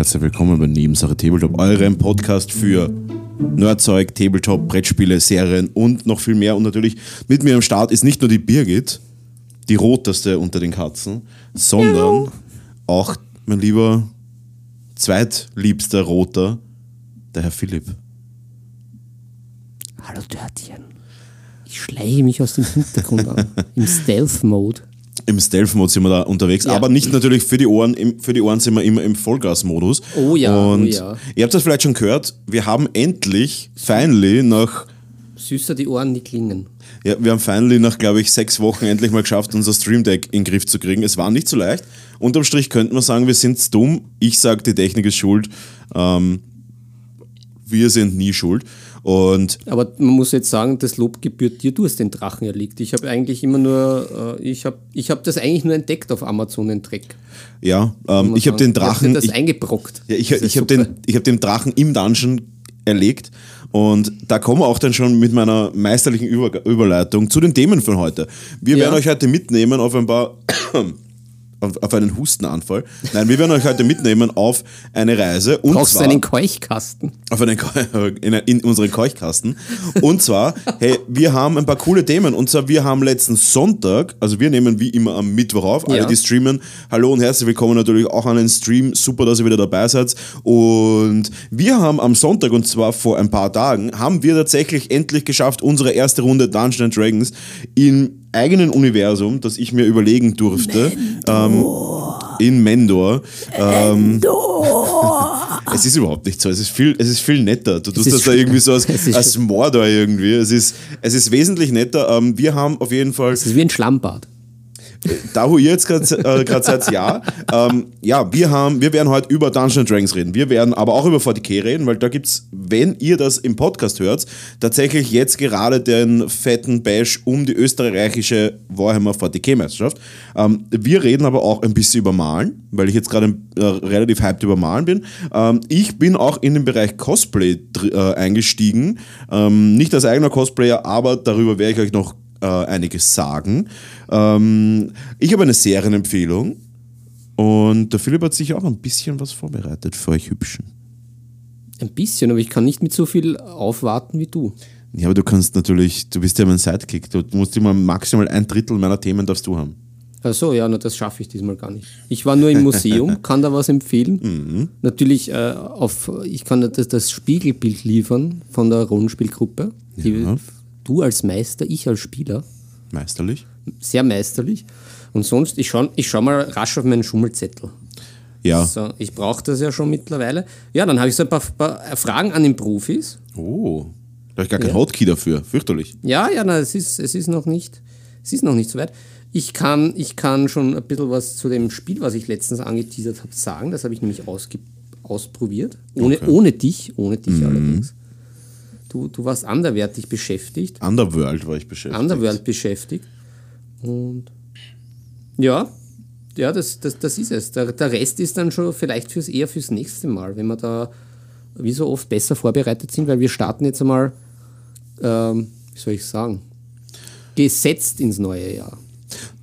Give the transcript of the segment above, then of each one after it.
Herzlich willkommen bei Nebensache Tabletop, eurem Podcast für Nerdzeug, Tabletop, Brettspiele, Serien und noch viel mehr. Und natürlich mit mir am Start ist nicht nur die Birgit, die roteste unter den Katzen, sondern ja. auch mein lieber zweitliebster Roter, der Herr Philipp. Hallo Dörtchen. Ich schleiche mich aus dem Hintergrund an, im Stealth-Mode. Im Stealth-Mode sind wir da unterwegs, ja. aber nicht natürlich für die Ohren. Für die Ohren sind wir immer im Vollgas-Modus. Oh ja, oh Und oh ja. Ihr habt das vielleicht schon gehört, wir haben endlich, finally, nach... Süßer die Ohren, die klingen. Ja, wir haben finally nach, glaube ich, sechs Wochen endlich mal geschafft, unser Stream Deck in den Griff zu kriegen. Es war nicht so leicht. Unterm Strich könnte man sagen, wir sind dumm. Ich sage, die Technik ist schuld. Ähm, wir sind nie schuld. Und Aber man muss jetzt sagen, das Lob gebührt dir, du hast den Drachen erlegt. Ich habe eigentlich immer nur, äh, ich habe ich hab das eigentlich nur entdeckt auf Amazon, den Dreck. Ja, ähm, ich habe den Drachen. Ich das eingebrockt. Ja, ich ich habe den, hab den Drachen im Dungeon erlegt. Und da kommen wir auch dann schon mit meiner meisterlichen Über Überleitung zu den Themen von heute. Wir ja. werden euch heute mitnehmen auf ein paar auf einen Hustenanfall. Nein, wir werden euch heute mitnehmen auf eine Reise. Und Brauchst zwar, einen Keuchkasten? Auf einen in, in unseren Keuchkasten. Und zwar, hey, wir haben ein paar coole Themen. Und zwar, wir haben letzten Sonntag, also wir nehmen wie immer am Mittwoch auf, alle, ja. die streamen. Hallo und herzlich willkommen natürlich auch an den Stream. Super, dass ihr wieder dabei seid. Und wir haben am Sonntag, und zwar vor ein paar Tagen, haben wir tatsächlich endlich geschafft, unsere erste Runde Dungeons Dragons in eigenen Universum, das ich mir überlegen durfte. Ähm, in Mendor. Ähm, Mendor. es ist überhaupt nicht so. Es ist viel, es ist viel netter. Du tust das da irgendwie so als, als Mordor irgendwie. Es ist, es ist wesentlich netter. Ähm, wir haben auf jeden Fall. Es ist wie ein Schlammbad. Da, wo ihr jetzt gerade äh, seid, ja. Ähm, ja, wir, haben, wir werden heute über Dungeons Dragons reden. Wir werden aber auch über 40k reden, weil da gibt es, wenn ihr das im Podcast hört, tatsächlich jetzt gerade den fetten Bash um die österreichische Warhammer 40k-Meisterschaft. Ähm, wir reden aber auch ein bisschen über Malen, weil ich jetzt gerade äh, relativ hyped über Malen bin. Ähm, ich bin auch in den Bereich Cosplay äh, eingestiegen. Ähm, nicht als eigener Cosplayer, aber darüber werde ich euch noch äh, einiges sagen. Ähm, ich habe eine Serienempfehlung und der Philipp hat sich auch ein bisschen was vorbereitet für euch Hübschen. Ein bisschen, aber ich kann nicht mit so viel aufwarten wie du. Ja, aber du kannst natürlich, du bist ja mein Sidekick, du musst immer maximal ein Drittel meiner Themen darfst du haben. Ach so, ja, na, das schaffe ich diesmal gar nicht. Ich war nur im Museum, kann da was empfehlen. Mhm. Natürlich, äh, auf, ich kann das, das, Spiegelbild liefern von der Rollenspielgruppe. Ja. Du als Meister, ich als Spieler. Meisterlich? Sehr meisterlich. Und sonst, ich schaue ich schau mal rasch auf meinen Schummelzettel. Ja. So, ich brauche das ja schon mittlerweile. Ja, dann habe ich so ein paar, paar, Fragen an den Profis. Oh, da habe ich gar kein ja. Hotkey dafür. Fürchterlich. Ja, ja, na, es ist, es ist noch nicht, es ist noch nicht so weit. Ich kann, ich kann schon ein bisschen was zu dem Spiel, was ich letztens angeteasert habe, sagen. Das habe ich nämlich ausprobiert. Ohne, okay. ohne dich, ohne dich mhm. allerdings. Du, du warst anderwertig beschäftigt. Underworld war ich beschäftigt. Underworld beschäftigt. Und ja, ja, das, das, das ist es. Der, der Rest ist dann schon vielleicht fürs, eher fürs nächste Mal, wenn wir da wie so oft besser vorbereitet sind, weil wir starten jetzt einmal, ähm, wie soll ich sagen, gesetzt ins neue Jahr.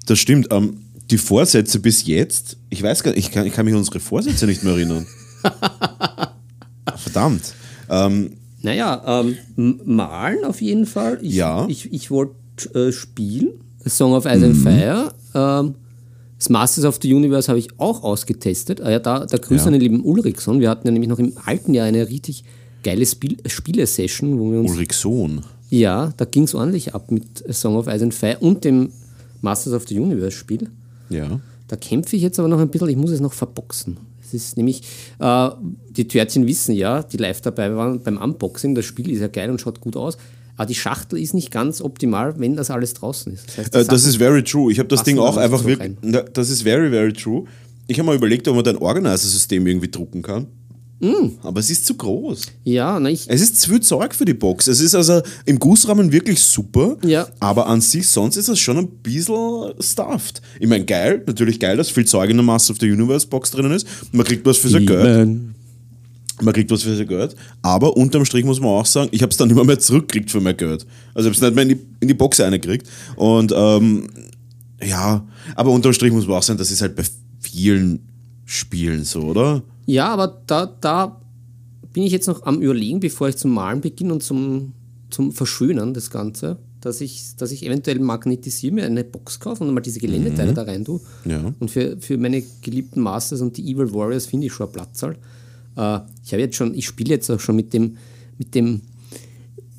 Das stimmt. Ähm, die Vorsätze bis jetzt, ich weiß gar nicht, ich kann, ich kann mich an unsere Vorsätze nicht mehr erinnern. Verdammt. Ähm, naja, ähm, malen auf jeden Fall. Ich, ja. Ich, ich wollte äh, spielen. Song of Ice mhm. and Fire. Ähm, das Masters of the Universe habe ich auch ausgetestet. Ah ja, da, da grüße ja. an den lieben Ulrichson. Wir hatten ja nämlich noch im alten Jahr eine richtig geile Spiel Spiele-Session, wo wir uns. Ulrichson. Ja, da ging es ordentlich ab mit Song of Ice and Fire und dem Masters of the Universe Spiel. Ja. Da kämpfe ich jetzt aber noch ein bisschen, ich muss es noch verboxen. Es ist nämlich, äh, die Törtchen wissen ja, die live dabei waren beim Unboxing, das Spiel ist ja geil und schaut gut aus. Aber die Schachtel ist nicht ganz optimal, wenn das alles draußen ist. Das, heißt, äh, das ist very true. Ich habe das Ding auch einfach wirklich. Das ist very, very true. Ich habe mal überlegt, ob man dein Organizer-System irgendwie drucken kann. Mm. Aber es ist zu groß. Ja, ich. Es ist zu viel Zeug für die Box. Es ist also im Gussrahmen wirklich super. Ja. Aber an sich sonst ist es schon ein bisschen stuffed. Ich meine, geil, natürlich geil, dass viel Zeug in der Master of the Universe Box drinnen ist. Man kriegt was für sein Geld. Man kriegt was für sein Geld. Aber unterm Strich muss man auch sagen, ich habe es dann immer mehr zurückgekriegt für mein Geld. Also ich habe es nicht mehr in die, in die Box reingekriegt. Und ähm, ja, aber unterm Strich muss man auch sagen, das ist halt bei vielen Spielen so, oder? Ja, aber da, da bin ich jetzt noch am Überlegen, bevor ich zum Malen beginne und zum, zum Verschönern das Ganze, dass ich, dass ich eventuell magnetisiere mir eine Box kaufe und mal diese Geländeteile da rein tue. Ja. Und für, für meine geliebten Masters und die Evil Warriors finde ich schon eine Platzzahl. Äh, ich habe jetzt schon, ich spiele jetzt auch schon mit dem, mit dem,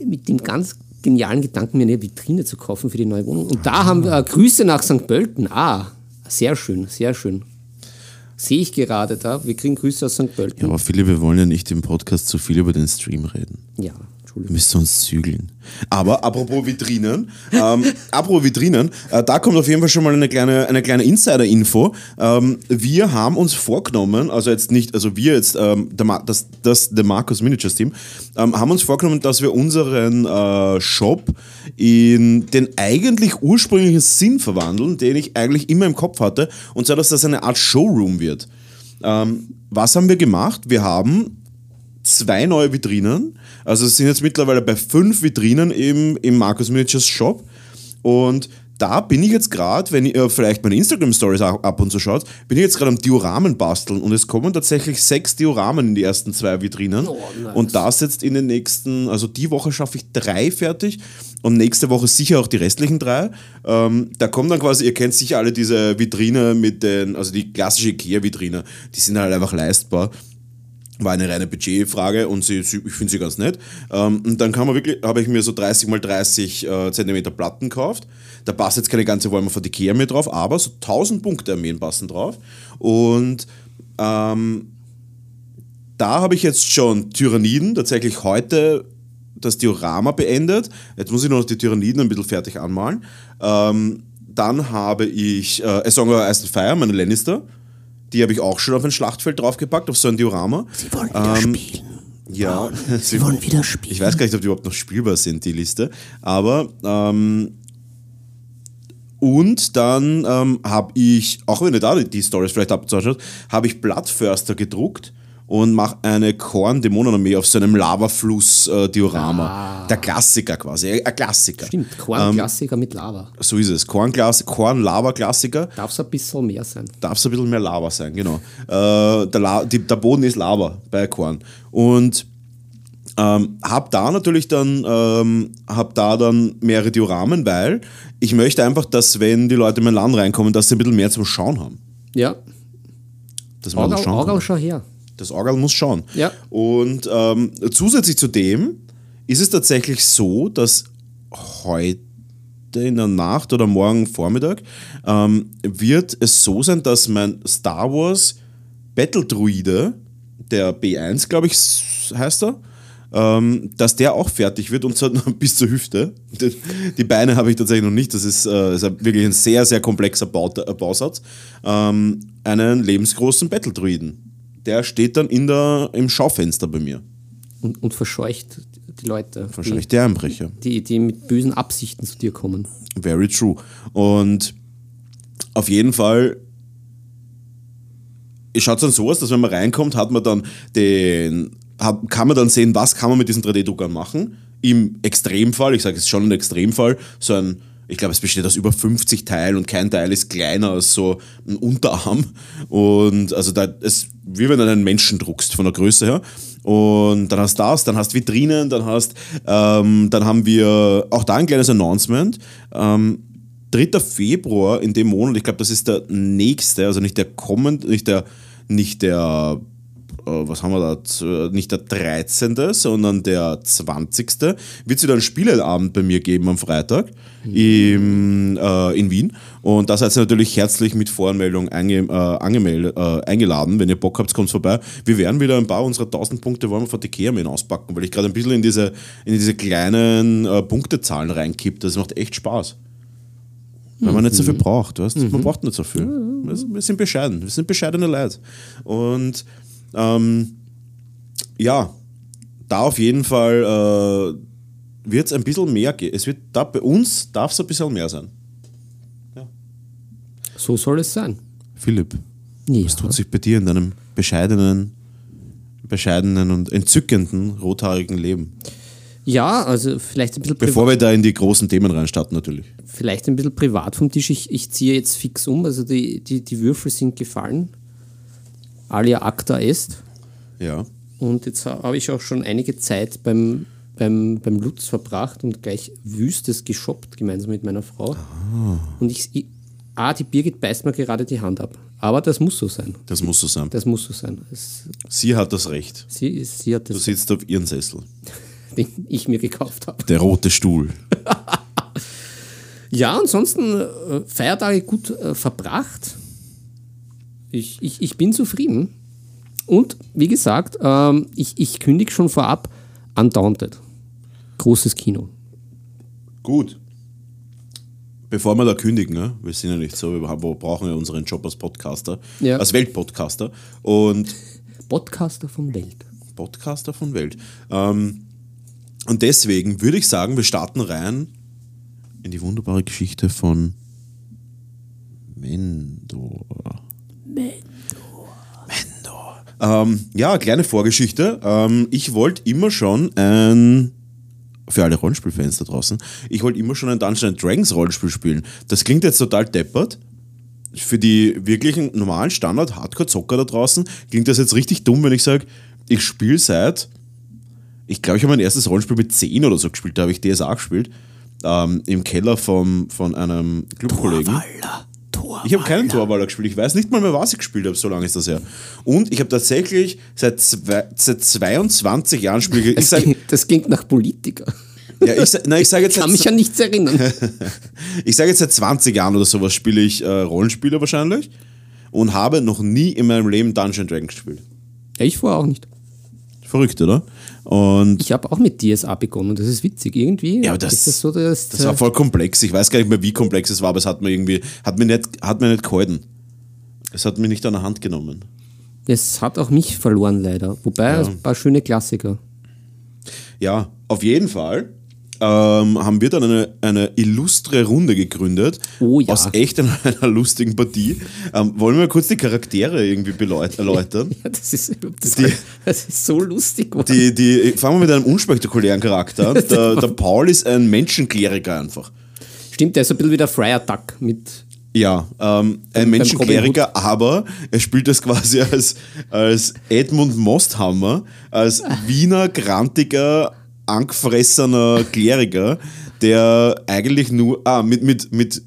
mit dem ganz genialen Gedanken, mir eine Vitrine zu kaufen für die neue Wohnung. Und da haben wir äh, Grüße nach St. Pölten. Ah, sehr schön, sehr schön. Sehe ich gerade da. Wir kriegen Grüße aus St. Ja, Pölten. aber Philipp, wir wollen ja nicht im Podcast zu viel über den Stream reden. Ja, Entschuldigung. müssen uns zügeln. Aber apropos Vitrinen, ähm, apropos Vitrinen, äh, da kommt auf jeden Fall schon mal eine kleine, eine kleine Insider-Info. Ähm, wir haben uns vorgenommen, also jetzt nicht, also wir jetzt, ähm, der das, das der Markus Miniatures Team, ähm, haben uns vorgenommen, dass wir unseren äh, Shop in den eigentlich ursprünglichen Sinn verwandeln, den ich eigentlich immer im Kopf hatte, und zwar, dass das eine Art Showroom wird. Ähm, was haben wir gemacht? Wir haben zwei neue Vitrinen. Also es sind jetzt mittlerweile bei fünf Vitrinen im, im Markus Miniatures Shop. Und da bin ich jetzt gerade, wenn ihr vielleicht meine Instagram-Stories ab ab und zu schaut, bin ich jetzt gerade am Dioramen basteln und es kommen tatsächlich sechs Dioramen in die ersten zwei Vitrinen. Oh, nice. Und das jetzt in den nächsten, also die Woche schaffe ich drei fertig und nächste Woche sicher auch die restlichen drei. Ähm, da kommen dann quasi, ihr kennt sicher alle diese Vitrine mit den, also die klassische Ikea-Vitrine, die sind halt einfach leistbar war eine reine Budgetfrage und sie, sie, ich finde sie ganz nett. Ähm, und dann kann man wirklich, habe ich mir so 30 mal 30 äh, Zentimeter Platten gekauft. Da passt jetzt keine ganze Wolmer von Ikea mehr drauf, aber so 1000 Punkte Armeen passen drauf. Und ähm, da habe ich jetzt schon Tyranniden, tatsächlich heute das Diorama beendet. Jetzt muss ich noch die Tyranniden ein bisschen fertig anmalen. Ähm, dann habe ich äh, A Song of Ice and Fire, meine Lannister. Die habe ich auch schon auf ein Schlachtfeld draufgepackt, auf so ein Diorama. Sie wollen wieder Ähm, spielen. Ja, Sie wollen wieder spielen. ich weiß gar nicht, ob die überhaupt noch spielbar sind, die Liste. Aber ähm, und dann ähm, habe ich, auch wenn ihr da die, Stories vielleicht abzuschaut, habe ich Bloodförster gedruckt und mache eine Korn-Dämonenarmee auf so einem Lavafluss-Diorama. Der Klassiker quasi, ein Klassiker. Ah. Stimmt, Korn-Klassiker mit Lava. So ist es. Korn-Lava-Klassiker. Darf es ein bisschen mehr sein. Darf es ein bisschen mehr Lava sein, genau. Äh, der, La die, der Boden ist Lava bei Korn. Und ähm, hab da natürlich dann, ähm, hab da dann mehrere Dioramen, weil ich möchte einfach, dass wenn die Leute in mein Land reinkommen, dass sie ein bisschen mehr zum Schauen haben. Ja, Orgal, schauen kann. Orgal, schau her. Das Orgel muss schauen. Ja. Und ähm, zusätzlich zu dem ist es tatsächlich so, dass heute in der Nacht oder morgen Vormittag ähm, wird es so sein, dass mein Star Wars Battle Druide, der B1, glaube ich, heißt er, ähm, dass der auch fertig wird und zwar bis zur Hüfte. Die, Beine habe ich tatsächlich noch nicht. Das ist, äh, ist wirklich ein sehr, sehr komplexer äh, Bausatz. Ähm, einen lebensgroßen Battle Druiden. Der steht dann in der, im Schaufenster bei mir. Und, und verscheucht die Leute, Wahrscheinlich der Einbrecher. die, die, die mit bösen Absichten zu dir kommen. Very true. Und auf jeden Fall schaut es dann so aus, dass wenn man reinkommt, hat man dann den, hat, kann man dann sehen, was kann man mit diesen 3D-Druckern machen. Im Extremfall, ich sage es schon ein Extremfall, so ein, ich glaube, es besteht aus über 50 Teilen und kein Teil ist kleiner als so ein Unterarm. Und also da ist, wie wenn du einen Menschen druckst von der Größe her. Und dann hast du das, dann hast Vitrinen, dann hast, ähm, dann haben wir auch da ein kleines Announcement. Ähm, 3. Februar in dem Monat, ich glaube, das ist der nächste, also nicht der kommende, nicht der, nicht der, was haben wir da, Z- nicht der 13., sondern der 20. wird es wieder einen Spieleabend bei mir geben am Freitag im, äh, in Wien. Und da seid ihr natürlich herzlich mit Voranmeldung einge, äh, angemeldet, äh, eingeladen. Wenn ihr Bock habt, kommt vorbei. Wir werden wieder ein paar unserer 1000 Punkte wollen wir von mit auspacken, weil ich gerade ein bisschen in diese, in diese kleinen äh, Punktezahlen reinkipp. Das macht echt Spaß. Weil man nicht so viel braucht, weißt? Man braucht nicht so viel. Wir sind- Wir sind bescheiden. Wir sind bescheidene Leute. Und ähm, ja, da auf jeden Fall äh, wird es ein bisschen mehr gehen. Es wird da bei uns darf es ein bisschen mehr sein. So soll es sein. Philipp, Ja. was tut sich bei dir in deinem bescheidenen, bescheidenen und entzückenden rothaarigen Leben? Ja, also vielleicht ein bisschen, privat, Bevor wir da in die großen Themen reinstarten, natürlich. vielleicht ein bisschen privat vom Tisch. Ich, ich ziehe jetzt fix um, also die, die, die Würfel sind gefallen. Alia acta est. Ja. Und jetzt ha- habe ich auch schon einige Zeit beim, beim, beim Lutz verbracht und gleich wüstes geshoppt, gemeinsam mit meiner Frau. Und ich, ich, ah, die Birgit beißt mir gerade die Hand ab. Aber das muss so sein. Das muss so sein. Das muss so sein. Es, Sie hat das Recht. sie, ist- sie hat Du das, sitzt auf ihren Sessel. den ich mir gekauft habe. Der rote Stuhl. Ja, ansonsten äh, Feiertage gut äh, verbracht. Ich, ich, ich bin zufrieden. Und wie gesagt, ähm, ich, ich kündige schon vorab Undaunted. Großes Kino. Gut. Bevor wir da kündigen, ne? wir sind ja nicht so, wir brauchen ja unseren Job als Podcaster, Ja. als Weltpodcaster und Podcaster von Welt. Podcaster von Welt. Ähm, und deswegen würde ich sagen, wir starten rein in die wunderbare Geschichte von Mendor. Mendor. Ähm, ja, kleine Vorgeschichte. Ähm, ich wollte immer schon ein für alle Rollenspielfans da draußen, ich wollte immer schon ein Dungeons Dragons Rollenspiel spielen. Das klingt jetzt total deppert. Für die wirklichen normalen Standard-Hardcore-Zocker da draußen klingt das jetzt richtig dumm, wenn ich sage, ich spiele seit, ich glaube, ich habe mein erstes Rollenspiel mit 10 oder so gespielt, da habe ich DSA gespielt, ähm, im Keller vom, von einem Clubkollegen. Ich habe keinen Torwaller gespielt. Ich weiß nicht mal mehr, was ich gespielt habe, so lange ist das her. Und ich habe tatsächlich seit, zwei, seit 22 Jahren spiele ich. Das, sag, klingt, das klingt nach Politiker. ja, ich, sag- nein, ich sage jetzt, Kann seit- mich an nichts erinnern. ich sage jetzt seit 20 Jahren oder sowas spiele ich äh, Rollenspiele wahrscheinlich und habe noch nie in meinem Leben Dungeon Dragons gespielt. Ja, ich vorher auch nicht. Verrückt, oder? Und Ich habe auch mit DSA begonnen. Das ist witzig. Irgendwie Ja, aber das- ist das so, dass das war voll komplex. Ich weiß gar nicht mehr, wie komplex es war, aber es hat mir irgendwie, hat mir nicht, hat mir nicht gehalten. Es hat mich nicht an der Hand genommen. es hat auch mich verloren leider. Wobei ein paar schöne Klassiker. Ja, auf jeden Fall ähm, haben wir dann eine, eine illustre Runde gegründet. Oh ja. Aus echt einer, einer lustigen Partie. Ähm, wollen wir kurz die Charaktere irgendwie erläutern? Ja, das ist, das, Die- das ist so lustig. Die, die, fangen wir mit einem unspektakulären Charakter an. Der, der Paul ist ein Menschenkleriker einfach. Stimmt, der ist so ein bisschen wie der Friar Duck mit. Ja, ähm, ein Menschenkleriker, aber er spielt das quasi als, als Edmund Mosthammer, als Wiener, grantiger, angefressener Kleriker, der eigentlich nur, ah, mit, mit, mit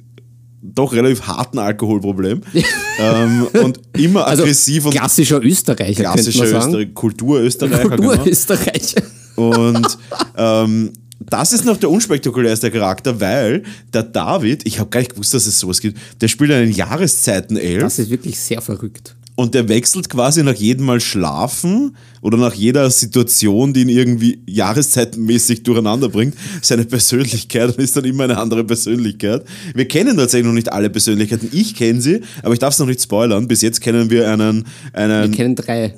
doch relativ harten Alkoholproblem ähm, und immer Also aggressiv und klassischer Österreicher, klassischer könnte man sagen. Österreich, Kulturösterreicher. genau. Kulturösterreicher. Und ähm, das ist noch der unspektakulärste Charakter, weil der David, ich habe gar nicht gewusst, dass es sowas gibt, der spielt einen Jahreszeiten-Elf Das ist wirklich sehr verrückt. Und der wechselt quasi nach jedem Mal schlafen oder nach jeder Situation, die ihn irgendwie jahreszeitenmäßig durcheinander bringt, seine Persönlichkeit und ist dann immer eine andere Persönlichkeit. Wir kennen tatsächlich noch nicht alle Persönlichkeiten. Ich kenne sie, aber ich darf es noch nicht spoilern. Bis jetzt kennen wir einen, einen Wir kennen drei.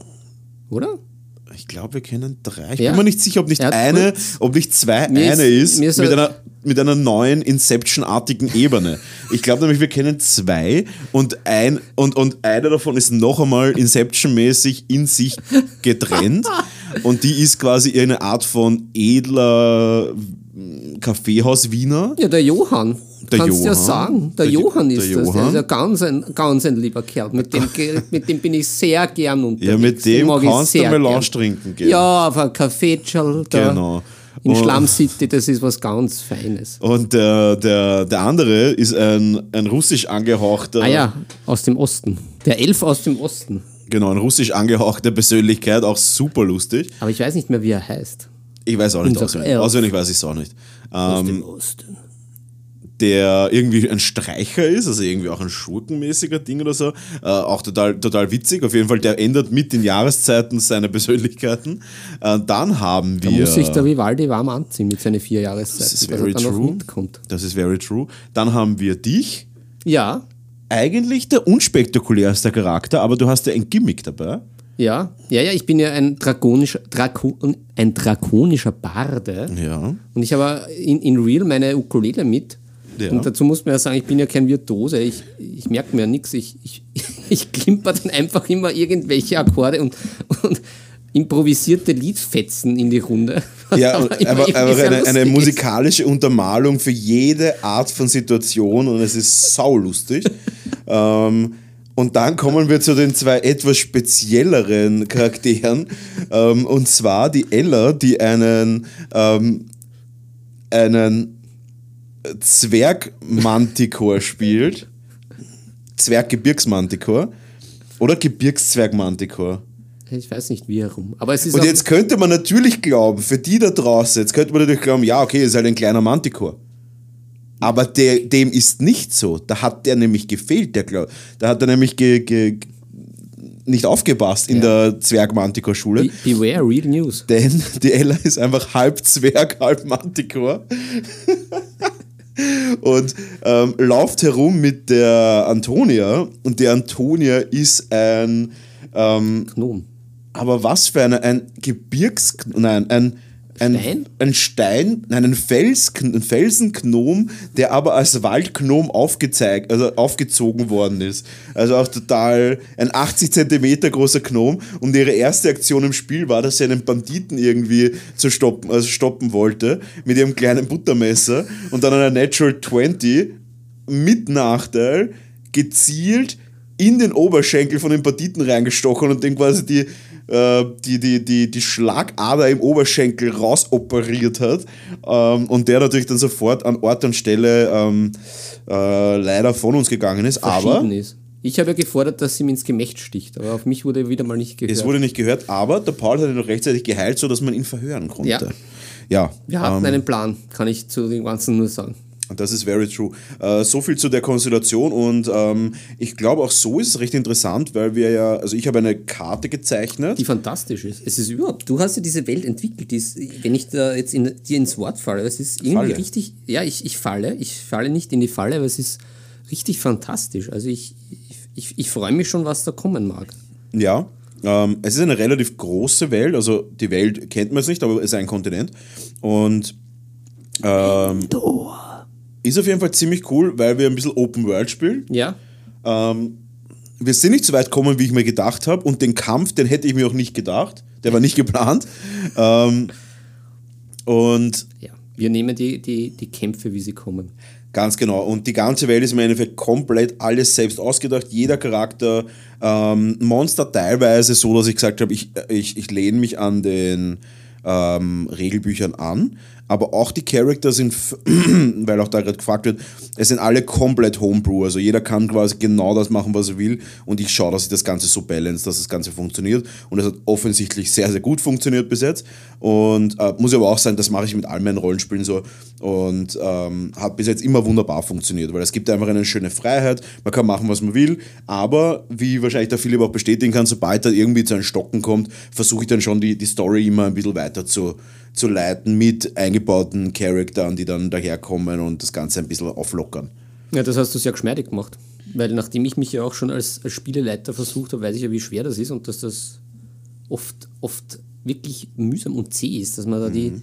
Oder? ich glaube, wir kennen drei. Ich Ja. bin mir nicht sicher, ob nicht eine, ob nicht zwei ist- eine ist, ist mit, er- einer, mit einer neuen Inception-artigen Ebene. Ich glaube nämlich, wir kennen zwei und, ein, und, und eine davon ist noch einmal Inception-mäßig in sich getrennt und die ist quasi eine Art von edler mm, Kaffeehaus-Wiener. Ja, der Johann. Der Kannst ja Johann. sagen. Der, Der Jo- Johann ist der das. Der Johann. ist ja ganz ein, ganz ein lieber Kerl. Mit dem, mit dem bin ich sehr gern unterwegs. Ja, mit dem kannst du Melange gern. trinken gehen. Ja, auf ein da Genau. In Und- Slum City, das ist was ganz Feines. Und der, der, der andere ist ein, ein russisch angehauchter Ah ja, aus dem Osten. Der Elf aus dem Osten. Genau, eine russisch angehauchte Persönlichkeit, auch super lustig. Aber ich weiß nicht mehr, wie er heißt. Ich weiß auch nicht auswendig. Elf. Auswendig weiß ich es auch nicht. Aus Ähm, dem Osten. Der irgendwie ein Streicher ist, also irgendwie auch ein schurkenmäßiger Ding oder so. Äh, auch total, total witzig. Auf jeden Fall, der ändert mit den Jahreszeiten seine Persönlichkeiten. Äh, dann haben wir. Da muss sich der Vivaldi warm anziehen mit seinen vier Jahreszeiten, das ist dass very er true. mitkommt. Das ist very true. Dann haben wir dich. Ja, Eigentlich der unspektakulärste Charakter, aber du hast ja ein Gimmick dabei. ja, ja, ja, ich bin ja ein drakonischer, Drako, ein drakonischer Barde. Ja. Und ich habe in, in Real meine Ukulele mit. Ja. Und dazu muss man ja sagen, ich bin ja kein Virtuose. Ich, ich merke mir ja nichts. Ich, ich, ich klimper dann einfach immer irgendwelche Akkorde und, und improvisierte Liedfetzen in die Runde. Ja, aber aber, eine, eine musikalische Untermalung für jede Art von Situation und es ist saulustig. ähm, Und dann kommen wir zu den zwei etwas spezielleren Charakteren. ähm, und zwar die Ella, die einen, ähm, einen Zwergmanticore spielt. Zwerggebirgsmanticore. Oder Gebirgszwergmanticore. Ich weiß nicht wie herum. Aber es ist Und jetzt könnte man natürlich glauben, für die da draußen, jetzt könnte man natürlich glauben, ja, okay, ist halt ein kleiner Manticore. Aber der, dem ist nicht so. Da hat der nämlich gefehlt, der glaub, Da hat er nämlich ge, ge, nicht aufgepasst in Ja. der Zwerg-Manticore-Schule. Be- Beware, real news. Denn die Ella ist einfach halb Zwerg, halb Manticore. Und ähm, läuft herum mit der Antonia. Und die Antonia ist ein. Ähm, Gnom. aber was für eine, ein Gebirgs... Nein, ein... Ein Stein? ein Stein, nein, ein, Fels, ein Felsenknom, der aber als Waldgnom aufgezeigt, also aufgezogen worden ist. Also auch total ein 80 Zentimeter großer Gnom. Und ihre erste Aktion im Spiel war, dass sie einen Banditen irgendwie zu stoppen, also stoppen wollte mit ihrem kleinen Buttermesser und dann einer Natural 20 mit Nachteil gezielt in den Oberschenkel von dem Banditen reingestochen und den quasi die, äh, die, die, die, die Schlagader im Oberschenkel rausoperiert hat. Ähm, und der natürlich dann sofort an Ort und Stelle ähm, äh, leider von uns gegangen ist. Aber ist. Ich habe ja gefordert, dass sie mir ins Gemächt sticht, aber auf mich wurde wieder mal nicht gehört. es wurde nicht gehört, aber der Paul hat ihn noch rechtzeitig geheilt, sodass man ihn verhören konnte. Ja. Ja, Wir hatten ähm, einen Plan, kann ich zu dem Ganzen nur sagen. Das ist very true. Äh, so viel zu der Konstellation und ähm, ich glaube auch so ist es recht interessant, weil wir ja, also ich habe eine Karte gezeichnet. Die fantastisch ist. Es ist überhaupt, du hast ja diese Welt entwickelt, die ist, wenn ich da jetzt in, dir ins Wort falle, es ist irgendwie Falle. richtig, ja, ich, ich falle, ich falle nicht in die Falle, aber es ist richtig fantastisch. Also ich, ich, ich, ich freue mich schon, was da kommen mag. Ja, ähm, es ist eine relativ große Welt, also die Welt kennt man es nicht, aber es ist ein Kontinent. Und ähm, ist auf jeden Fall ziemlich cool, weil wir ein bisschen Open World spielen. Ja, Ähm, wir sind nicht so weit gekommen, wie ich mir gedacht habe. Und den Kampf, den hätte ich mir auch nicht gedacht. Der war nicht geplant. Ähm, und ja. Wir nehmen die, die, die Kämpfe, wie sie kommen. Ganz genau. Und die ganze Welt ist im Endeffekt komplett alles selbst ausgedacht. Jeder Charakter, ähm, Monster teilweise so, dass ich gesagt habe, ich, ich, ich lehne mich an den ähm, Regelbüchern an. Aber auch die Charakter sind, weil auch da gerade gefragt wird, es sind alle komplett Homebrew. Also jeder kann quasi genau das machen, was er will. Und ich schaue, dass ich das Ganze so balance, dass das Ganze funktioniert. Und es hat offensichtlich sehr, sehr gut funktioniert bis jetzt. Und äh, muss aber auch sein, das mache ich mit all meinen Rollenspielen so. Und ähm, hat bis jetzt immer wunderbar funktioniert, weil es gibt einfach eine schöne Freiheit. Man kann machen, was man will. Aber wie wahrscheinlich der Philipp auch bestätigen kann, sobald er irgendwie zu einem Stocken kommt, versuche ich dann schon die, die Story immer ein bisschen weiter zu, zu leiten mit eingebauten Charakteren, die dann daherkommen und das Ganze ein bisschen auflockern. Ja, das hast du sehr geschmeidig gemacht. Weil nachdem ich mich ja auch schon als, als Spieleleiter versucht habe, weiß ich ja, wie schwer das ist und dass das oft, oft wirklich mühsam und zäh ist, dass man da die,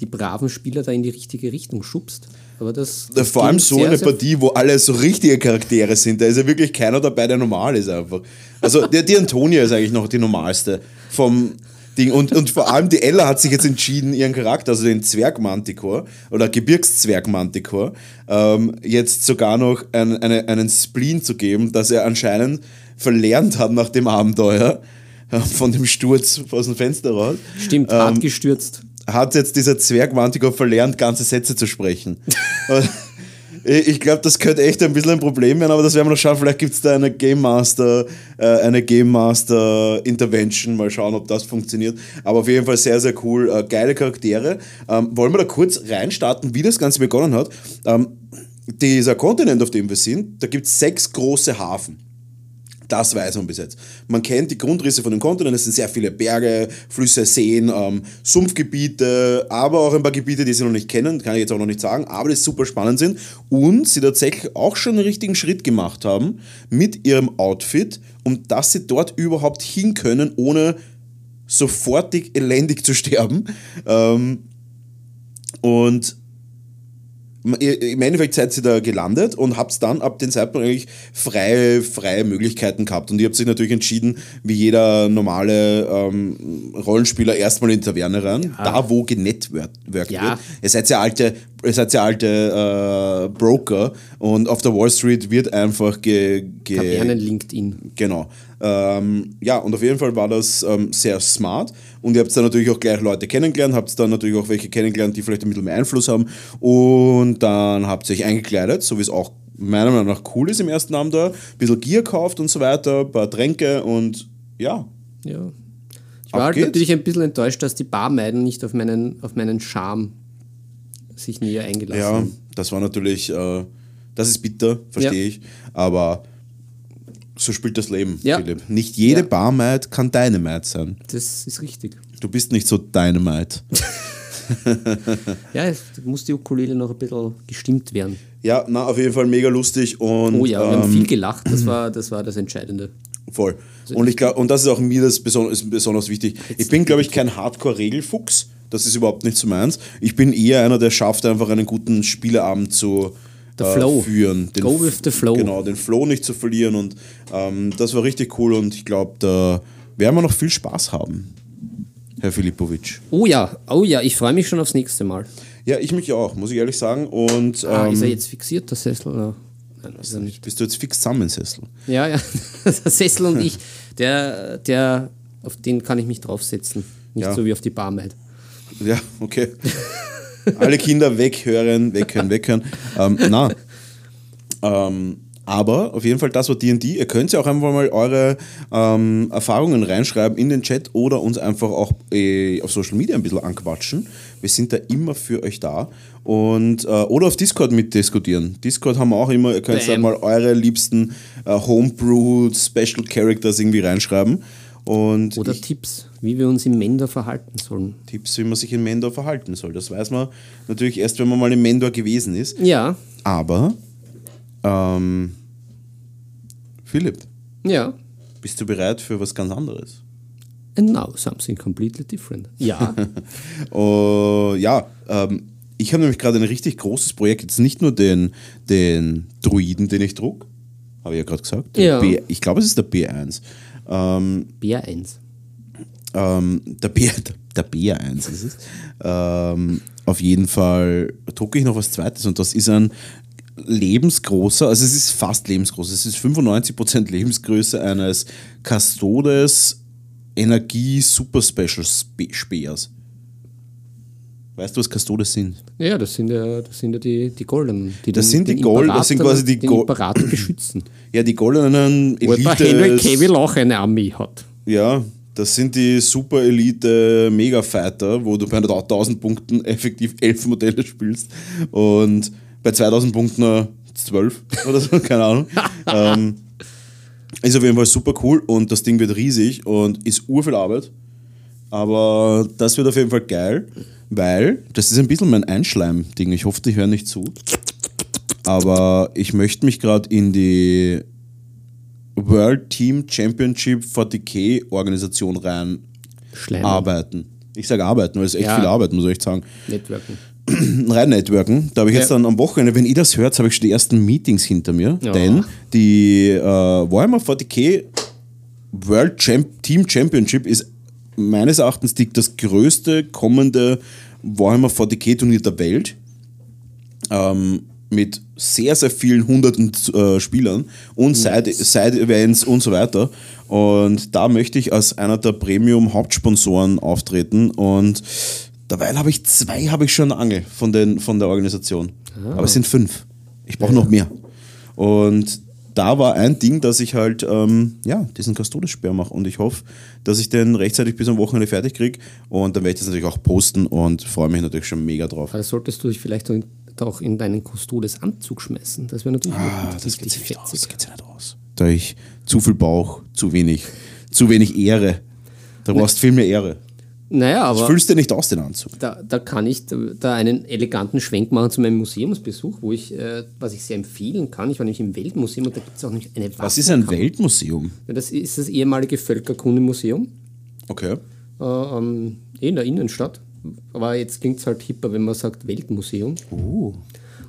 die braven Spieler da in die richtige Richtung schubst. Aber das, das Vor allem so sehr, eine Partie, wo alle so richtige Charaktere sind. Da ist ja wirklich keiner dabei, der normal ist einfach. Also die, die Antonia ist eigentlich noch die normalste vom Ding. Und, und vor allem die Ella hat sich jetzt entschieden, ihren Charakter, also den Zwergmanticore oder Gebirgszwergmanticore, ähm, jetzt sogar noch ein, eine, einen Spleen zu geben, dass er anscheinend verlernt hat nach dem Abenteuer äh, von dem Sturz aus dem Fenster raus. Stimmt, Ähm, hart gestürzt. hat jetzt dieser Zwergmanticore verlernt, ganze Sätze zu sprechen. Ich glaube, das könnte echt ein bisschen ein Problem werden, aber das werden wir noch schauen. Vielleicht gibt es da eine Game Master, äh, eine Game Master Intervention. Mal schauen, ob das funktioniert. Aber auf jeden Fall sehr, sehr cool. Äh, geile Charaktere. Ähm, wollen wir da kurz reinstarten, wie das Ganze begonnen hat? Ähm, dieser Kontinent, auf dem wir sind, da gibt es sechs große Hafen. Das weiß man bis jetzt. Man kennt die Grundrisse von dem Kontinent. Es sind sehr viele Berge, Flüsse, Seen, ähm, Sumpfgebiete, aber auch ein paar Gebiete, die sie noch nicht kennen, kann ich jetzt auch noch nicht sagen, aber die super spannend sind und sie tatsächlich auch schon einen richtigen Schritt gemacht haben mit ihrem Outfit, um dass sie dort überhaupt hin können, ohne sofortig elendig zu sterben. Ähm, und im Endeffekt seid ihr da gelandet und habt dann ab dem Zeitpunkt eigentlich freie, freie Möglichkeiten gehabt. Und ihr habt sich natürlich entschieden, wie jeder normale ähm, Rollenspieler, erstmal in die Taverne rein, da wo genetworked Ja. wird. Ihr seid ja alte ihr seid ja alte äh, Broker und auf der Wall Street wird einfach ge, ge Kavernen LinkedIn. Genau. Ähm, ja, und auf jeden Fall war das ähm, sehr smart. Und ihr habt dann natürlich auch gleich Leute kennengelernt, habt dann natürlich auch welche kennengelernt, die vielleicht ein bisschen mehr Einfluss haben. Und dann habt ihr euch eingekleidet, so wie es auch meiner Meinung nach cool ist im ersten Abend da. Ein bisschen Gier kauft und so weiter, ein paar Tränke und ja. Ja. Ich war halt natürlich ein bisschen enttäuscht, dass die Barmeiden nicht auf meinen, auf meinen Charme sich näher eingelassen Ja, das war natürlich, äh, das ist bitter, verstehe Ja. ich. Aber so spielt das Leben, Ja. Philipp. Nicht jede Ja. Barmaid kann deine Maid sein. Das ist richtig. Du bist nicht so deine Maid. Ja, es muss die Ukulele noch ein bisschen gestimmt werden. Ja, na, auf jeden Fall mega lustig und Oh ja, wir haben ähm, viel gelacht, das war das, war das Entscheidende. voll. Und ich glaube, und das ist auch mir das besonders, besonders wichtig. Ich bin, glaube ich, kein Hardcore-Regelfuchs. Das ist überhaupt nicht so meins. Ich bin eher einer, der schafft, einfach einen guten Spieleabend zu The flow. führen. Den Go with the flow. Genau, den Flow nicht zu verlieren. Und ähm, das war richtig cool und ich glaube, da werden wir noch viel Spaß haben, Herr Filipovic. Oh ja, oh ja, ich freue mich schon aufs nächste Mal. Ja, ich mich auch, muss ich ehrlich sagen. Und Ah, ähm, ist er jetzt fixiert, der Sessel? Oder? Nein, ist er nicht. bist du jetzt fix zusammen, Sessel? Ja, ja, der Sessel und ich, der, der, auf den kann ich mich draufsetzen. Nicht Ja. so wie auf die Barmaid. Ja, okay. Alle Kinder weghören, weghören, weghören. Ähm, na, ähm, aber auf jeden Fall, das war D&D. Ihr könnt ja auch einfach mal eure ähm, Erfahrungen reinschreiben in den Chat oder uns einfach auch äh, auf Social Media ein bisschen anquatschen. Wir sind da immer für euch da. Und, äh, oder auf Discord mitdiskutieren. Discord haben wir auch immer, ihr könnt da mal eure liebsten äh, Homebrew Special Characters irgendwie reinschreiben. Und Oder ich, Tipps, wie wir uns im Mender verhalten sollen. Tipps, wie man sich in Mendor verhalten soll. Das weiß man natürlich erst, wenn man mal in Mendor gewesen ist. Ja, Aber, ähm, Philipp, ja. bist du bereit für was ganz anderes? And now something completely different. Ja, Oh, ja, ähm, ich habe nämlich gerade ein richtig großes Projekt. Jetzt nicht nur den, den Druiden, den ich druck, habe ich ja gerade gesagt. Ja. B, ich glaube, es ist der B1. Ähm, Bär 1. ähm, der, B, der B1 ist es. Ähm, auf jeden Fall drucke ich noch was Zweites und das ist ein lebensgroßer, also es ist fast lebensgroß, es ist 95% Lebensgröße eines Custodes Energie Super Special Spe Speers. Weißt du, was Custodes sind? Ja, das sind ja, das sind ja die, die Goldenen. Die Das den- sind die den Gold- das sind quasi die den Go- Imperator beschützen. Ja, die goldenen Wobei Henry Elite. Cavill auch eine Armee hat. Ja, das sind die Super Elite Mega Fighter, wo du bei 1000 Punkten effektiv 11 Modelle spielst und bei 2000 Punkten äh, 12 oder so, keine Ahnung. ähm, ist auf jeden Fall super cool und das Ding wird riesig und ist urviel Arbeit. Aber das wird auf jeden Fall geil, weil das ist ein bisschen mein Einschleim-Ding. Ich hoffe, die hören nicht zu. Aber ich möchte mich gerade in die World Team Championship 40k Organisation rein Schleim. arbeiten. Ich sage arbeiten, weil es echt Ja. viel Arbeit, muss ich echt sagen. Networken. Rein networken. Da habe ich jetzt Ja. dann am Wochenende, wenn ihr das hört, habe ich schon die ersten Meetings hinter mir. Ja. Denn die äh, Warhammer 40k World Champ Team Championship ist meines Erachtens die, das größte kommende Warhammer 40k Turnier der Welt. Ähm, mit sehr, sehr vielen hunderten äh, Spielern und Side- Side-Events und so weiter. Und da möchte ich als einer der Premium-Hauptsponsoren auftreten. Und dabei habe ich zwei habe ich schon Angel von, den, von der Organisation. Aber es sind fünf. Ich brauche noch mehr. Und da war ein Ding, dass ich halt ähm, ja, diesen Custodes-Sperr mache. Und ich hoffe, dass ich den rechtzeitig bis am Wochenende fertig kriege. Und dann werde ich das natürlich auch posten und freue mich natürlich schon mega drauf. Also solltest du dich vielleicht auch in- auch in deinen Custodes Anzug schmeißen. Das wäre natürlich Ah, das geht sich nicht aus. fetzig. Das geht sich nicht aus. Da ich zu viel Bauch, zu wenig, zu wenig Ehre. Da brauchst du viel mehr Ehre. Naja, Das aber fühlst du nicht aus, den Anzug. da, da kann ich da einen eleganten Schwenk machen zu meinem Museumsbesuch, wo ich, äh, was ich sehr empfehlen kann. Ich war nämlich im Weltmuseum und da gibt es auch nicht eine Waffen. Was ist ein Weltmuseum? Ja, das ist das ehemalige Völkerkundemuseum Okay. äh, ähm, in der Innenstadt. Aber jetzt klingt es halt hipper, wenn man sagt Weltmuseum. Uh.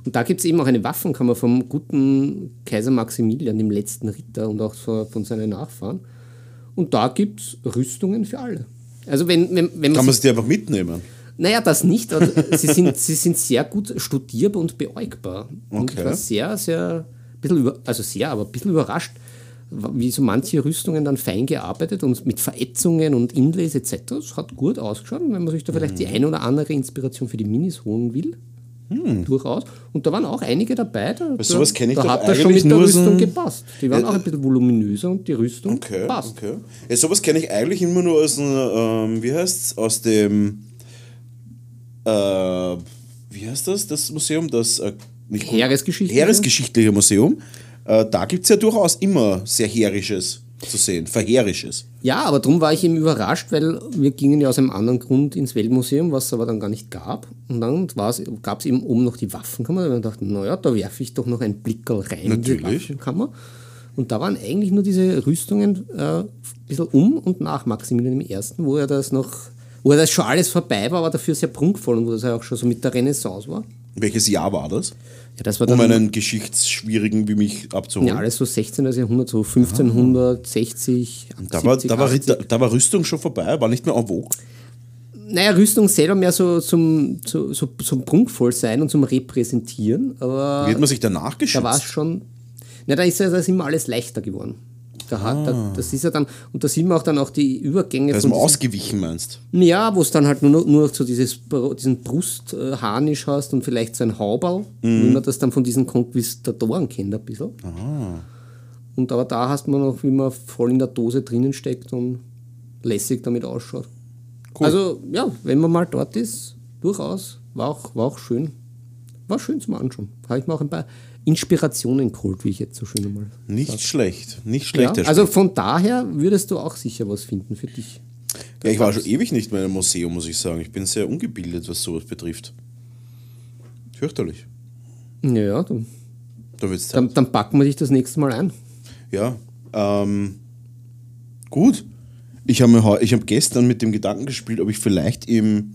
Und da gibt es eben auch eine Waffenkammer vom guten Kaiser Maximilian, dem letzten Ritter und auch so von seinen Nachfahren. Und da gibt es Rüstungen für alle. Also wenn, wenn, wenn man Kann man sich die einfach mitnehmen? Naja, das nicht. sie, sind, sie sind sehr gut studierbar und beäugbar. Und ich Okay. war sehr, sehr, bisschen über, also sehr, aber ein bisschen überrascht, wie so manche Rüstungen dann fein gearbeitet und mit Verätzungen und Inlays etc. Das hat gut ausgeschaut, wenn man sich da vielleicht Mhm. die eine oder andere Inspiration für die Minis holen will. Durchaus. Und da waren auch einige dabei. Da, Hm. sowas kenn ich da hat das schon mit der nur so- Rüstung gepasst. Die waren Ja, auch ein bisschen voluminöser und die Rüstung Okay, passt. okay. Ja, sowas kenne ich eigentlich immer nur aus ähm, wie heißt's, aus dem, äh, wie heißt das, das Museum, das, äh, nicht Heeresgeschichte. Heeresgeschichtliche Museum. Äh, da gibt es ja durchaus immer sehr Heerisches zu sehen, Verheerisches. Ja, aber darum war ich eben überrascht, weil wir gingen ja aus einem anderen Grund ins Weltmuseum, was es aber dann gar nicht gab. Und dann gab es eben oben noch die Waffenkammer. Und ich dachte, naja, da werfe ich doch noch einen Blickerl rein in die Natürlich. Waffenkammer. Und da waren eigentlich nur diese Rüstungen äh, ein bisschen um und nach Maximilian I., wo er das noch, wo er das schon alles vorbei war, aber dafür sehr prunkvoll und wo das ja auch schon so mit der Renaissance war. Welches Jahr war das? Ja, das war Um dann einen Geschichtsschwierigen wie mich abzuholen. ja, alles so 16. Jahrhundert, so 1560, da, war, 70, da, war, 80. Ritter- da war Rüstung schon vorbei, war nicht mehr en vogue. Naja, Rüstung selber mehr so zum, zu, so, zum prunkvoll sein und zum Repräsentieren, aber Wie hat man sich danach da war es geschützt? schon. Na, da ist ja das immer alles leichter geworden. Da hat, da, das ist ja dann, und da sieht man auch dann auch die Übergänge Da ist man diesen- ausgewichen, meinst Ja, wo es dann halt nur noch, nur noch so dieses, diesen Brustharnisch hast und vielleicht so ein Hauberl, wie man das dann von diesen Konquistatoren kennt ein bisschen. Und aber da hast man noch, wie man voll in der Dose drinnen steckt und lässig damit ausschaut. Cool. Also ja, wenn man mal dort ist, durchaus, war auch, war auch schön. War schön zum Anschauen. Habe ich mir auch ein paar Inspirationen geholt, wie ich jetzt so schön einmal. Nicht schlecht, nicht Ja, schlecht. Herr also von daher würdest du auch sicher was finden für dich. Ja, ich war schon ewig nicht mehr in einem Museum, muss ich sagen. Ich bin sehr ungebildet, was sowas betrifft. Fürchterlich. Ja, dann, Da wird's Zeit. dann, dann packen wir dich das nächste Mal ein. Ja. Ähm, gut. Ich habe ich hab gestern mit dem Gedanken gespielt, ob ich vielleicht im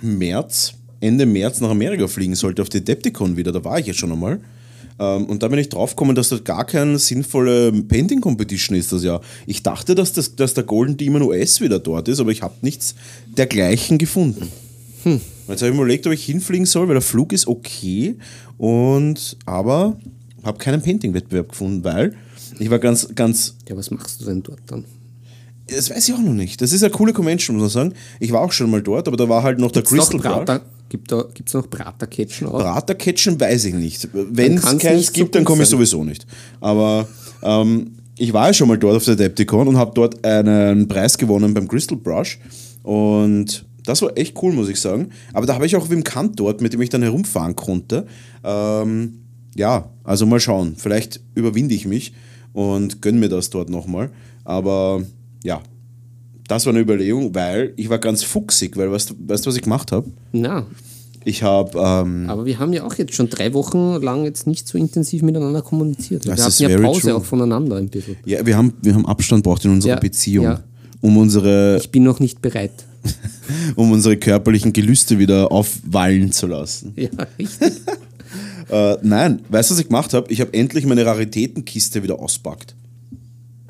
März, Ende März nach Amerika fliegen sollte, auf die Adepticon wieder. Da war ich ja schon einmal. Ähm, und da bin ich draufgekommen, dass dort gar keine sinnvolle Painting Competition ist das Jahr. Ich dachte, dass, das, dass der Golden Demon US wieder dort ist, aber ich habe nichts dergleichen gefunden. Jetzt habe ich mir überlegt, ob ich hinfliegen soll, weil der Flug ist okay. Und aber habe keinen Painting-Wettbewerb gefunden, weil ich war ganz, ganz Ja, was machst du denn dort dann? das weiß ich auch noch nicht. Das ist eine coole Convention, muss man sagen. Ich war auch schon mal dort, aber da war halt noch der Gibt's Crystal Bar. Gibt da, gibt's noch Pratercatchen auch? Bratercatchen weiß ich nicht. Wenn es keins so gibt, dann komme ich sein. sowieso nicht. Aber ähm, ich war ja schon mal dort auf der Adepticon und habe dort einen Preis gewonnen beim Crystal Brush. Und das war echt cool, muss ich sagen. Aber da habe ich auch Wim Kant dort, mit dem ich dann herumfahren konnte. Ähm, ja, also mal schauen. Vielleicht überwinde ich mich und gönne mir das dort nochmal. Aber ja, das war eine Überlegung, weil ich war ganz fuchsig, weil weißt du, weißt, du, was ich gemacht habe? Na, Ich habe ähm, aber wir haben ja auch jetzt schon drei Wochen lang jetzt nicht so intensiv miteinander kommuniziert. Das wir hatten ja Pause true. auch voneinander ein bisschen. Ja, wir haben, wir haben Abstand braucht in unserer Ja, Beziehung, ja. um, unsere, Ich bin noch nicht bereit. um unsere körperlichen Gelüste wieder aufwallen zu lassen. Ja, richtig. Äh, nein, weißt du, was ich gemacht habe? Ich habe endlich meine Raritätenkiste wieder auspackt.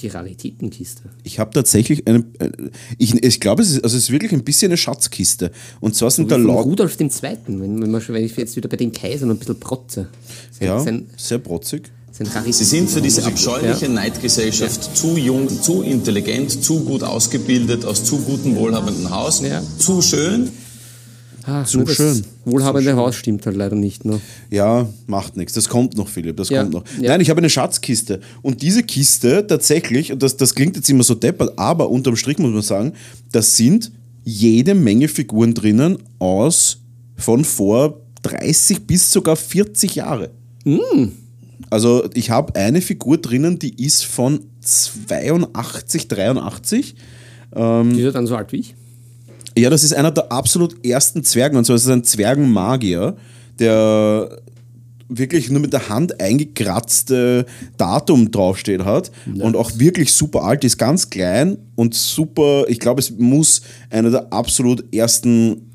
Die Raritätenkiste. Ich habe tatsächlich eine, äh, ich, ich glaube, es ist, also es ist wirklich ein bisschen eine Schatzkiste. Und zwar sind da Von laut, Rudolf II., wenn, wenn, man, schon- wenn ich jetzt wieder bei den Kaisern ein bisschen protze. Sein, ja, sein, sehr protzig. sein Sie sind für diese abscheuliche Ja. Neidgesellschaft zu jung, zu intelligent, zu gut ausgebildet, aus zu gutem, wohlhabenden Haus, Ja. zu schön. Ah, das schön. Wohlhabende Haus stimmt halt leider nicht. Ne? Ja, macht nichts. Das kommt noch, Philipp. Das Ja, kommt noch. ja. Nein, ich habe eine Schatzkiste. Und diese Kiste tatsächlich, und das, das klingt jetzt immer so deppert, aber unterm Strich muss man sagen, das sind jede Menge Figuren drinnen aus von vor 30 bis sogar 40 Jahre. Also ich habe eine Figur drinnen, die ist von 82, 83. Die ist ja dann so alt wie ich. Ja, das ist einer der absolut ersten Zwergen. Und zwar ist es ein Zwergenmagier, der wirklich nur mit der Hand eingekratzte Datum draufsteht hat und auch wirklich super alt ist, ganz klein und super, ich glaube, es muss einer der absolut ersten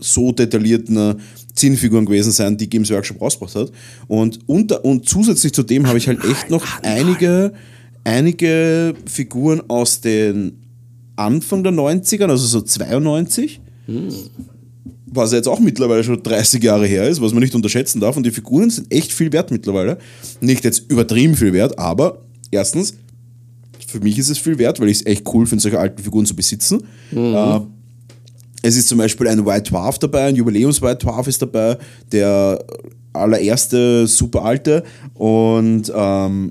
so detaillierten Zinnfiguren gewesen sein, die Games Workshop rausgebracht hat. Und, unter, und zusätzlich zu dem habe ich halt echt noch einige, einige Figuren aus den Anfang der 90ern, also so 92. Was jetzt auch mittlerweile schon 30 Jahre her ist, was man nicht unterschätzen darf. Und die Figuren sind echt viel wert mittlerweile. Nicht jetzt übertrieben viel wert, aber erstens, für mich ist es viel wert, weil ich es echt cool finde, solche alten Figuren zu besitzen. Äh, es ist zum Beispiel ein White Dwarf dabei, ein Jubiläums-White Dwarf ist dabei, der allererste super alte. Und ähm,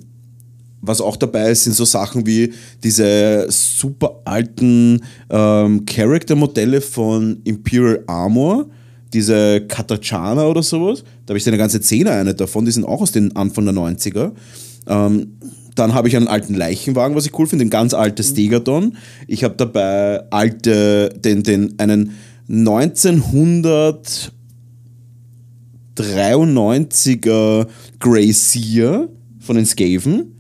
was auch dabei ist, sind so Sachen wie diese super alten ähm, Charaktermodelle von Imperial Armor, diese Katachana oder sowas. Da habe ich eine ganze Szene eine davon, die sind auch aus den Anfang der 90er. Ähm, dann habe ich einen alten Leichenwagen, was ich cool finde, ein ganz altes Stegadon. Ich habe dabei alte, den, den, einen 1993er Grey Seer von den Skaven.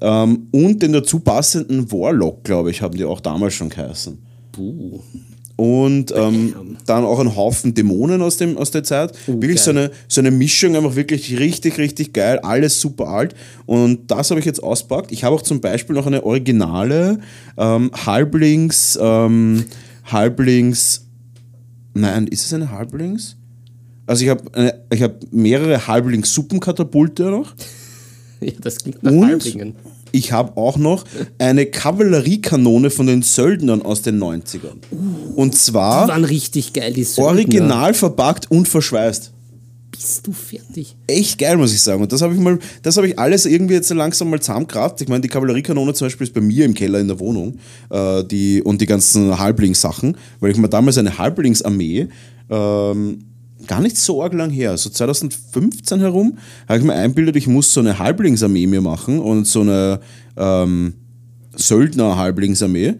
Ähm, und den dazu passenden Warlock, glaube ich, haben die auch damals schon geheißen. Puh. Und ähm, dann auch ein Haufen Dämonen aus, dem, aus der Zeit. wirklich so eine, so eine Mischung, einfach wirklich richtig, richtig geil. Alles super alt. Und das habe ich jetzt auspackt. Ich habe auch zum Beispiel noch eine originale ähm, Halblings, ähm, Halblings, nein, ist es eine Halblings? Also ich habe ich habe mehrere Halblings-Suppenkatapulte noch. Ja, das klingt nach Und Halblingen. ich habe auch noch eine Kavalleriekanone von den Söldnern aus den 90ern. Und Die zwar waren richtig geil, die Söldner. original verpackt und verschweißt. Bist du fertig? Echt geil, muss ich sagen. Und das habe ich mal, das habe ich alles irgendwie jetzt so langsam mal zusammengekraft. Ich meine, die Kavalleriekanone zum Beispiel ist bei mir im Keller in der Wohnung. Äh, die, und die ganzen Halblingssachen, weil ich mir damals eine Halblingsarmee ähm, gar nicht so arg lang her, so 2015 herum, habe ich mir einbildet, ich muss so eine Halblingsarmee mir machen und so eine ähm, Söldner-Halblingsarmee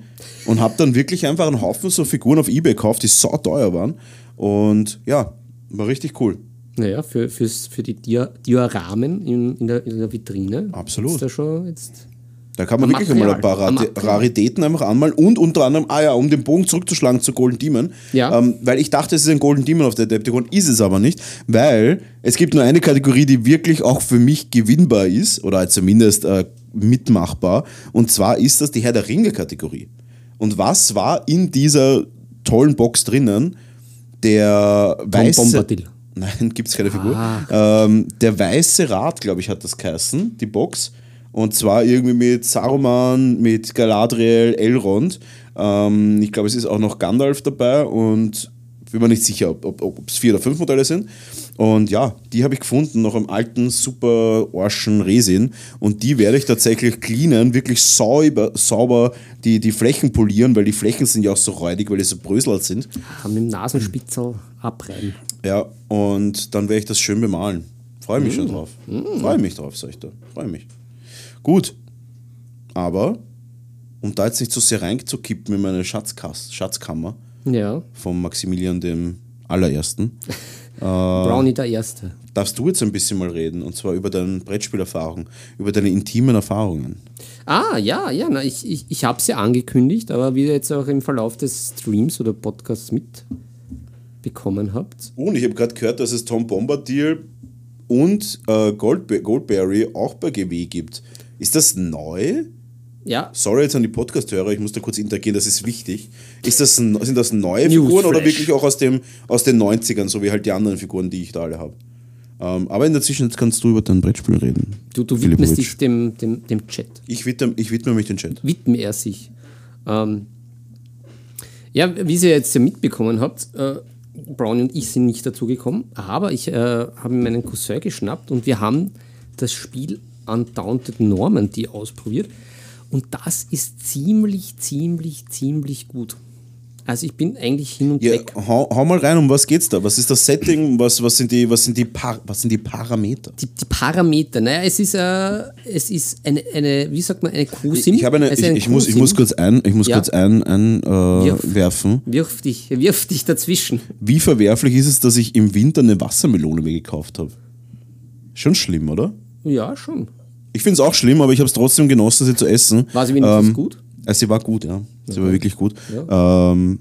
und habe dann wirklich einfach einen Haufen so Figuren auf Ebay gekauft, die so teuer waren. Und ja, war richtig cool. Naja, für, fürs, für die Dioramen in, in, der, in der Vitrine. Absolut. Ist da schon jetzt. Da kann man wirklich einmal ein paar Material. Raritäten einfach anmalen und unter anderem, ah ja, um den Bogen zurückzuschlagen zu Golden Demon. Ja. Ähm, weil ich dachte, es ist ein Golden Demon auf der Adepticon, ist es aber nicht, weil es gibt nur eine Kategorie, die wirklich auch für mich gewinnbar ist oder zumindest äh, mitmachbar und zwar ist das die Herr der Ringe Kategorie. Und was war in dieser tollen Box drinnen? Der weiße... Bombadil. Nein, gibt es keine Figur. Ah. Ähm, der weiße Rat, glaube ich, hat das geheißen, die Box. Und zwar irgendwie mit Saruman, mit Galadriel, Elrond. Ähm, ich glaube, es ist auch noch Gandalf dabei und bin mir nicht sicher, ob es vier oder fünf Modelle sind. Und ja, die habe ich gefunden, noch am alten, super Orschen Resin. Und die werde ich tatsächlich cleanen, wirklich sauber, sauber die, die Flächen polieren, weil die Flächen sind ja auch so räudig, weil die so bröselt sind. Mit dem Nasenspitzel abreiben. Ja, und dann werde ich das schön bemalen. Freue mich schon drauf. Freue mich drauf, sag ich da. Freue mich. Gut. Aber, um da jetzt nicht so sehr reinzukippen in meine Schatzkammer Ja. vom Maximilian dem allerersten, Brownie der Erste. darfst du jetzt ein bisschen mal reden. Und zwar über deine Brettspielerfahrung, über deine intimen Erfahrungen. Ah, ja, ja, na, ich, ich, ich habe es ja angekündigt, aber wie ihr jetzt auch im Verlauf des Streams oder Podcasts mitbekommen habt. Und ich habe gerade gehört, dass es Tom Bombadil und äh, Goldbe Goldberry auch bei GW gibt. Ist das neu? Ja, Sorry jetzt an die Podcast-Hörer, ich muss da kurz interagieren, das ist wichtig. Ist das, sind das neue Newsflash. Figuren oder wirklich auch aus, dem, aus den 90ern, so wie halt die anderen Figuren, die ich da alle habe? Ähm, aber in der Zwischenzeit kannst du über dein Brettspiel reden. du, du widmest dich dem, dem, dem Chat. Ich widme, ich widme mich den Chat. widme er sich. Ähm, ja, wie ihr jetzt ja mitbekommen habt, äh, Brownie und ich sind nicht dazu gekommen, aber ich äh, habe meinen Cousin geschnappt und wir haben das Spiel Undaunted Normandy ausprobiert und das ist ziemlich, ziemlich, ziemlich gut. Also ich bin eigentlich hin und Ja, weg. hau, hau mal rein, um was geht's da? Was ist das Setting? Was, was, sind, die, was, sind, die Par was sind die Parameter? Die, die Parameter, naja, es ist, äh, es ist eine, eine, wie sagt man, eine Q-Sim. Ich, eine, Also ich, ich, muss, ich muss kurz ein, ich muss Ja. kurz ein, ein äh, Wirf. werfen. Wirf dich, wirf dich dazwischen. Wie verwerflich ist es, dass ich im Winter eine Wassermelone mir gekauft habe? Schon schlimm, oder? Ja, schon. Ich finde es auch schlimm, aber ich habe es trotzdem genossen, sie zu essen. War sie wenigstens gut? Äh, sie war gut, ja. Sie war wirklich gut. Ähm,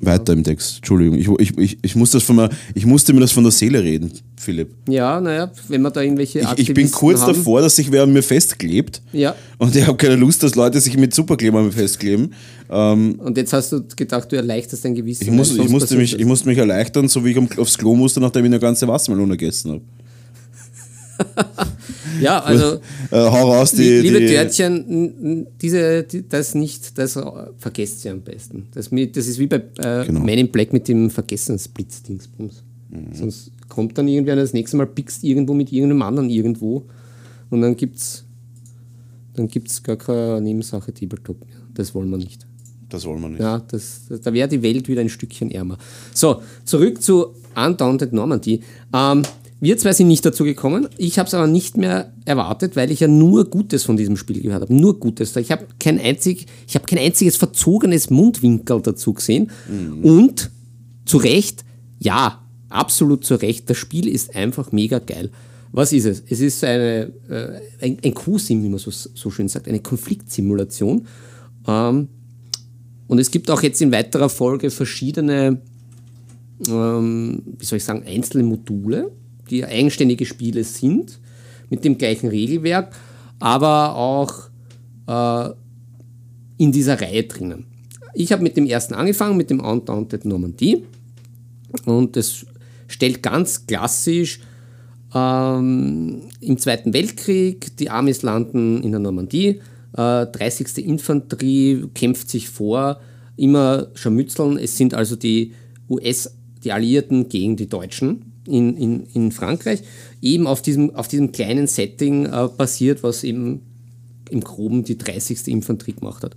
weiter im Text. Entschuldigung, ich, ich, ich, ich, muss das von der, ich musste mir das von der Seele reden, Philipp. Ja, naja, wenn man da irgendwelche Ich, ich bin kurz haben, davor, dass sich wer an mir festklebt. Ja. Und ich habe keine Lust, dass Leute sich mit Superkleber an mir festkleben. Ähm, Und jetzt hast du gedacht, du erleichterst dein Gewissen. ich, muss, ich, musste mich, das. ich musste mich erleichtern, so wie ich aufs Klo musste, nachdem ich eine ganze Wassermelone gegessen habe. Ja, also, Äh, hau raus, die. liebe die, Törtchen, diese, die, das nicht, das vergesst ihr am besten. Das, mit, das ist wie bei äh, Genau. Man in Black mit dem Vergessensblitz-Dingsbums. Mhm. Sonst kommt dann irgendwer das nächste Mal pickst irgendwo mit irgendeinem anderen irgendwo und dann gibt's dann gibt's gar keine Nebensache Tabletop mehr. Das wollen wir nicht. Das wollen wir nicht. Ja, das, das, da wäre die Welt wieder ein Stückchen ärmer. So, zurück zu Undaunted Normandy. Ähm, wir zwei sind nicht dazu gekommen. Ich habe es aber nicht mehr erwartet, weil ich ja nur Gutes von diesem Spiel gehört habe. Nur Gutes. Ich habe kein, einzig, ich hab kein einziges verzogenes Mundwinkel dazu gesehen. Und zu Recht, ja, absolut zu Recht, das Spiel ist einfach mega geil. Was ist es? Es ist eine, äh, ein, ein Q-Sim, wie man so, so schön sagt, eine Konfliktsimulation. Ähm, und es gibt auch jetzt in weiterer Folge verschiedene, ähm, wie soll ich sagen, einzelne Module, die eigenständige Spiele sind, mit dem gleichen Regelwerk, aber auch äh, in dieser Reihe drinnen. Ich habe mit dem ersten angefangen, mit dem Undaunted Normandie. Und das stellt ganz klassisch ähm, im Zweiten Weltkrieg, die Amis landen in der Normandie, äh, 30. Infanterie kämpft sich vor, immer Scharmützeln. Es sind also die US, die Alliierten gegen die Deutschen in, in, in Frankreich, eben auf diesem, auf diesem kleinen Setting äh, basiert, was eben im Groben die 30. Infanterie gemacht hat.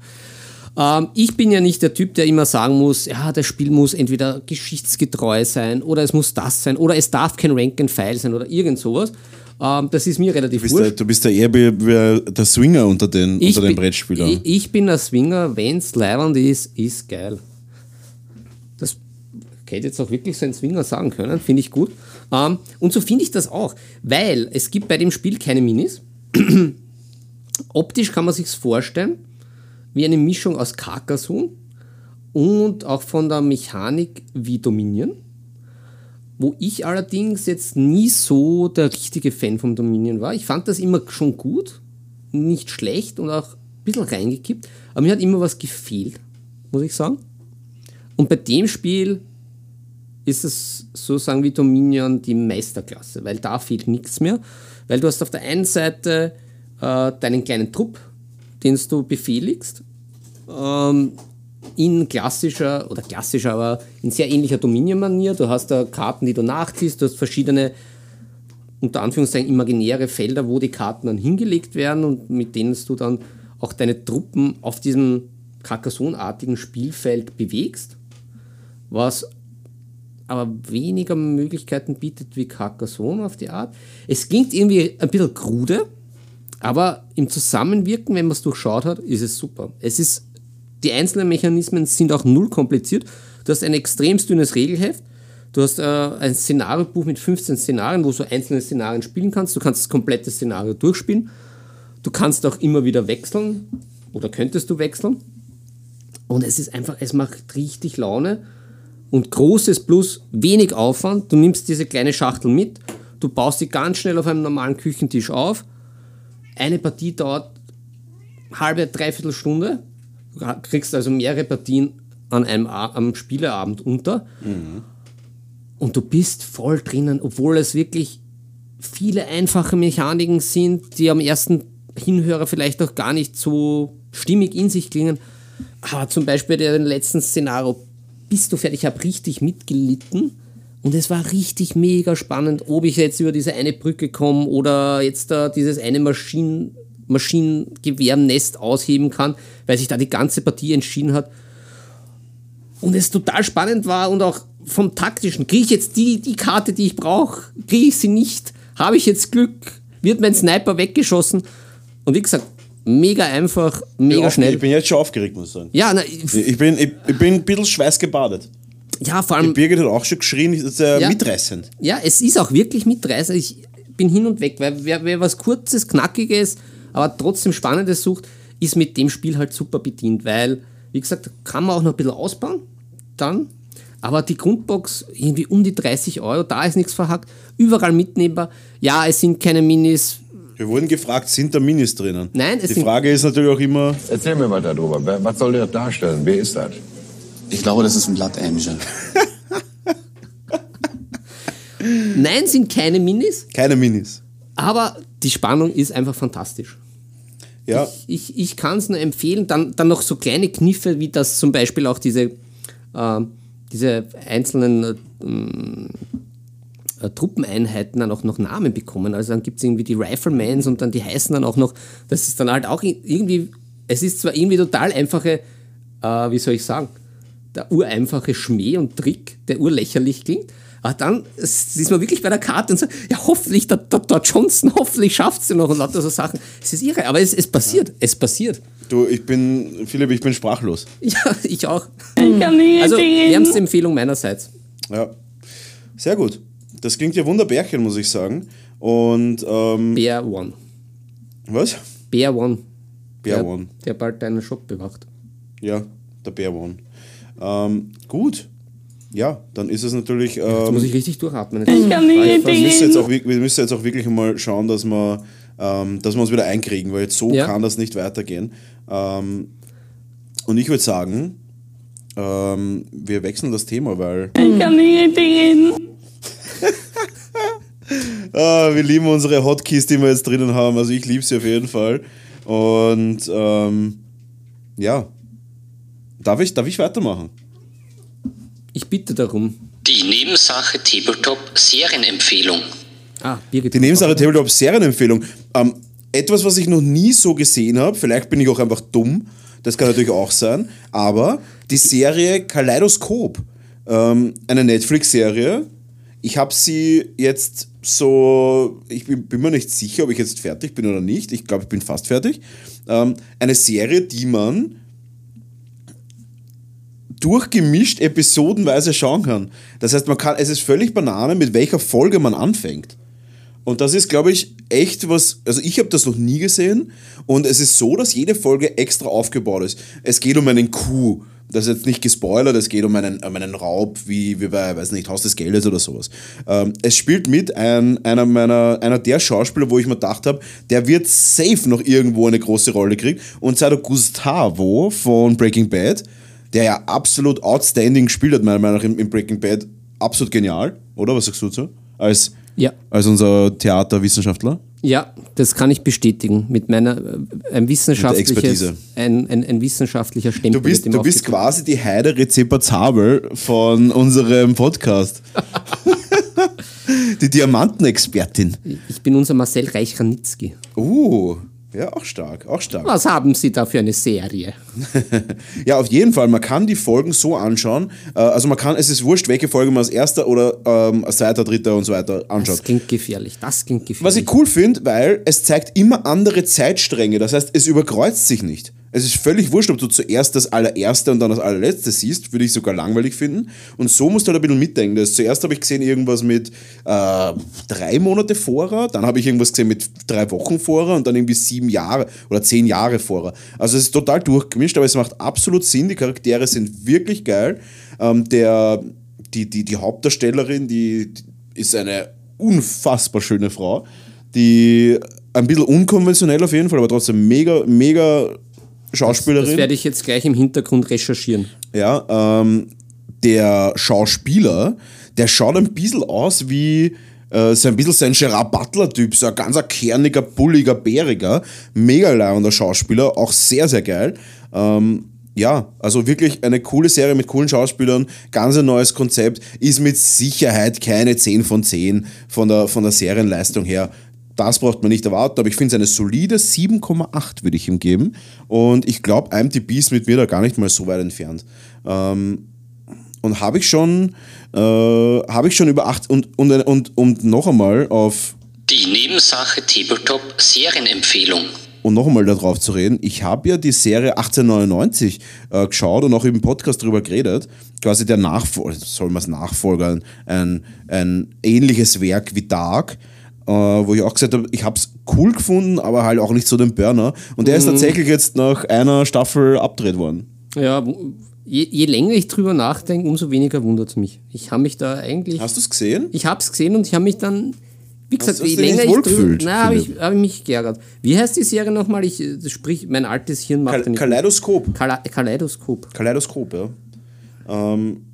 Ähm, ich bin ja nicht der Typ, der immer sagen muss, ja, das Spiel muss entweder geschichtsgetreu sein oder es muss das sein oder es darf kein Rank and File sein oder irgend sowas. Ähm, das ist mir relativ Du bist, der, du bist der eher der Swinger unter den, unter den bin- Brettspielern. Ich, ich bin der Swinger, wenn es leibend ist, ist geil. Hätte jetzt auch wirklich so ein Swinger sagen können, finde ich gut. Ähm, und so finde ich das auch, weil es gibt bei dem Spiel keine Minis. Optisch kann man sich vorstellen, wie eine Mischung aus Carcassonne und auch von der Mechanik wie Dominion. Wo ich allerdings jetzt nie so der richtige Fan vom Dominion war. Ich fand das immer schon gut, nicht schlecht und auch ein bisschen reingekippt, aber mir hat immer was gefehlt, muss ich sagen. Und bei dem Spiel ist es sozusagen wie Dominion die Meisterklasse, weil da fehlt nichts mehr. Weil du hast auf der einen Seite äh, deinen kleinen Trupp, den du befehligst, ähm, in klassischer, oder klassischer, aber in sehr ähnlicher Dominion-Manier. Du hast da Karten, die du nachziehst, du hast verschiedene, unter Anführungszeichen, imaginäre Felder, wo die Karten dann hingelegt werden und mit denen du dann auch deine Truppen auf diesem Carcassonne-artigen Spielfeld bewegst, was aber weniger Möglichkeiten bietet wie Carcassonne auf die Art. Es klingt irgendwie ein bisschen krude, aber im Zusammenwirken, wenn man es durchschaut hat, ist es super. Es ist, die einzelnen Mechanismen sind auch null kompliziert. Du hast ein extrem dünnes Regelheft. Du hast äh, ein Szenariobuch mit 15 Szenarien, wo du einzelne Szenarien spielen kannst. Du kannst das komplette Szenario durchspielen. Du kannst auch immer wieder wechseln oder könntest du wechseln. Und es ist einfach, es macht richtig Laune. Und großes Plus, wenig Aufwand. Du nimmst diese kleine Schachtel mit, du baust sie ganz schnell auf einem normalen Küchentisch auf. Eine Partie dauert halbe, dreiviertel Stunde. Du kriegst also mehrere Partien an einem am Spieleabend unter. Und du bist voll drinnen, obwohl es wirklich viele einfache Mechaniken sind, die am ersten Hinhörer vielleicht auch gar nicht so stimmig in sich klingen. Aber zum Beispiel der letzten Szenario, bist du fertig, ich habe richtig mitgelitten. Und es war richtig mega spannend, ob ich jetzt über diese eine Brücke komme oder jetzt da dieses eine Maschinen, Maschinengewehrnest ausheben kann, weil sich da die ganze Partie entschieden hat. Und es total spannend war und auch vom taktischen, kriege ich jetzt die, die Karte, die ich brauche, kriege ich sie nicht, habe ich jetzt Glück, wird mein Sniper weggeschossen. Und wie gesagt, mega einfach, mega Ja, schnell. Ich bin jetzt schon aufgeregt, muss ich sagen. Ja, na, Ich bin, ich, ich bin ein bisschen schweißgebadet. ja, vor allem, Birgit hat auch schon geschrien, ist äh, Ja. mitreißend. ja, es ist auch wirklich mitreißer. Ich bin hin und weg, weil wer, wer was Kurzes, Knackiges, aber trotzdem Spannendes sucht, ist mit dem Spiel halt super bedient, weil, wie gesagt, kann man auch noch ein bisschen ausbauen. dann. Aber die Grundbox, irgendwie um die 30 Euro, da ist nichts verhackt, überall mitnehmbar. Ja, es sind keine Minis. Wir wurden gefragt, sind da Minis drinnen? Nein, es Die sind- Frage ist natürlich auch immer, Erzähl mir mal darüber. Wer- Was soll der darstellen? Wer ist das? Ich glaube, das ist ein Blood Angel. Nein, sind keine Minis, keine Minis. aber die Spannung ist einfach fantastisch. Ja, Ich, ich kann es nur empfehlen. Dann, dann noch so kleine Kniffe, wie das zum Beispiel auch diese, äh, diese einzelnen äh, ähm, äh, Truppeneinheiten dann auch noch Namen bekommen. Also dann gibt es irgendwie die Riflemans und dann die heißen dann auch noch, das ist dann halt auch irgendwie, es ist zwar irgendwie total einfache, äh, wie soll ich sagen, der ureinfache Schmäh und Trick, der urlächerlich klingt. Aber dann ist man wirklich bei der Karte und sagt, ja, hoffentlich, der, der, der Johnson, hoffentlich schafft es noch und lauter so Sachen. Es ist irre, aber es, es passiert, es passiert. du, ich bin, Philipp, ich bin sprachlos. Ja, ich auch. Also, wärmste Empfehlung meinerseits. Ja, sehr gut. Das klingt ja wunderbärchen, muss ich sagen. Und, ähm, Bear One. was? Bear One. Bear der, One. Der bald deinen Shop bewacht. Ja, der Bear One. Ähm, gut. Ja, dann ist es natürlich. Jetzt Ähm, muss ich richtig durchatmen. wir, müssen jetzt auch, wir wir müssen jetzt auch wirklich mal schauen, dass wir, ähm, dass wir uns wieder einkriegen, weil jetzt so Ja. kann das nicht weitergehen. Ähm, und ich würde sagen, ähm, wir wechseln das Thema, weil Ah, wir lieben unsere Hotkeys, die wir jetzt drinnen haben. Also ich liebe sie auf jeden Fall. Und ähm, ja, darf ich, darf ich weitermachen? Ich bitte darum. Die Nebensache Tabletop Serienempfehlung. Ah, Birgit. Die Nebensache Tabletop Serienempfehlung. Ähm, etwas, was ich noch nie so gesehen habe, vielleicht bin ich auch einfach dumm, das kann natürlich auch sein, aber die Serie Kaleidoskop, ähm, eine Netflix-Serie. Ich habe sie jetzt so, ich bin, bin mir nicht sicher, ob ich jetzt fertig bin oder nicht. Ich glaube, ich bin fast fertig. Ähm, eine Serie, die man durchgemischt episodenweise schauen kann. Das heißt, man kann, es ist völlig Banane, mit welcher Folge man anfängt. Und das ist, glaube ich, echt was. Also, ich habe das noch nie gesehen. Und es ist so, dass jede Folge extra aufgebaut ist. Es geht um einen Coup. Das ist jetzt nicht gespoilert, es geht um einen, um einen Raub, wie, wie bei, weiß nicht, Haus des Geldes oder sowas. Ähm, es spielt mit ein, einer, meiner, einer der Schauspieler, wo ich mir gedacht habe, der wird safe noch irgendwo eine große Rolle kriegen. Und zwar der Gustavo von Breaking Bad, der ja absolut outstanding gespielt hat, meiner Meinung nach, im, im Breaking Bad. Absolut genial, oder? Was sagst du dazu? Als Ja. als unser Theaterwissenschaftler. Ja, das kann ich bestätigen. Mit meiner äh, ein wissenschaftliches, Expertise. ein, ein, ein wissenschaftlicher Stempel. Du bist, du bist quasi die Heide Rezepazabel von unserem Podcast. die Diamantenexpertin. Ich bin unser Marcel Reich-Ranitzky. Uh, ja, auch stark, auch stark. Was haben Sie da für eine Serie? Ja, auf jeden Fall. Man kann die Folgen so anschauen. Äh, Also man kann, es ist wurscht, welche Folge man als erster oder ähm, als zweiter, dritter und so weiter anschaut. Das klingt gefährlich. Das klingt gefährlich. Was ich cool finde, weil es zeigt immer andere Zeitstränge. Das heißt, es überkreuzt sich nicht. Es ist völlig wurscht, ob du zuerst das allererste und dann das allerletzte siehst. Würde ich sogar langweilig finden. Und so musst du halt ein bisschen mitdenken. Das zuerst habe ich gesehen irgendwas mit äh, drei Monate vorer, dann habe ich irgendwas gesehen mit drei Wochen vorer und dann irgendwie sieben Jahre oder zehn Jahre vorer. Also es ist total durchgemischt, aber es macht absolut Sinn. Die Charaktere sind wirklich geil. Ähm, der, die, die, die Hauptdarstellerin, die, die ist eine unfassbar schöne Frau, die ein bisschen unkonventionell auf jeden Fall, aber trotzdem mega, mega Schauspielerin. Das werde ich jetzt gleich im Hintergrund recherchieren. Ja, ähm, der Schauspieler, der schaut ein bisschen aus wie äh, so ein bisschen so ein Gerard Butler-Typ, so ein ganz ein kerniger, bulliger, bäriger, mega leibender Schauspieler, auch sehr, sehr geil. Ähm, ja, also wirklich eine coole Serie mit coolen Schauspielern, ganz ein neues Konzept, ist mit Sicherheit keine 10 von 10 von der, von der Serienleistung her. Das braucht man nicht erwarten, aber ich finde es eine solide 7,8 würde ich ihm geben. Und ich glaube, IMDb ist mit mir da gar nicht mal so weit entfernt. Ähm, und habe ich schon, äh, habe ich schon über 8 und, und, und, und noch einmal auf Die Nebensache Tabletop Serienempfehlung. und noch einmal darauf zu reden, ich habe ja die Serie 1899 äh, geschaut und auch im Podcast darüber geredet. Quasi der Nachfolger, soll man es Nachfolger, ein, ein ähnliches Werk wie Dark, wo ich auch gesagt habe, ich habe es cool gefunden, aber halt auch nicht so den Burner. Und der ist tatsächlich jetzt nach einer Staffel abgedreht worden. Ja, je, je länger ich drüber nachdenke, umso weniger wundert es mich. Ich habe mich da eigentlich. Hast du es gesehen? Ich habe es gesehen und ich habe mich dann, wie gesagt, hast je du dich länger ich drüber, na, habe ich, hab ich mich geärgert. Wie heißt die Serie nochmal? Ich, äh, sprich, mein altes Hirn macht Kal. Kaleidoskop. Kaleidoskop. Kaleidoskop, ja. Ähm,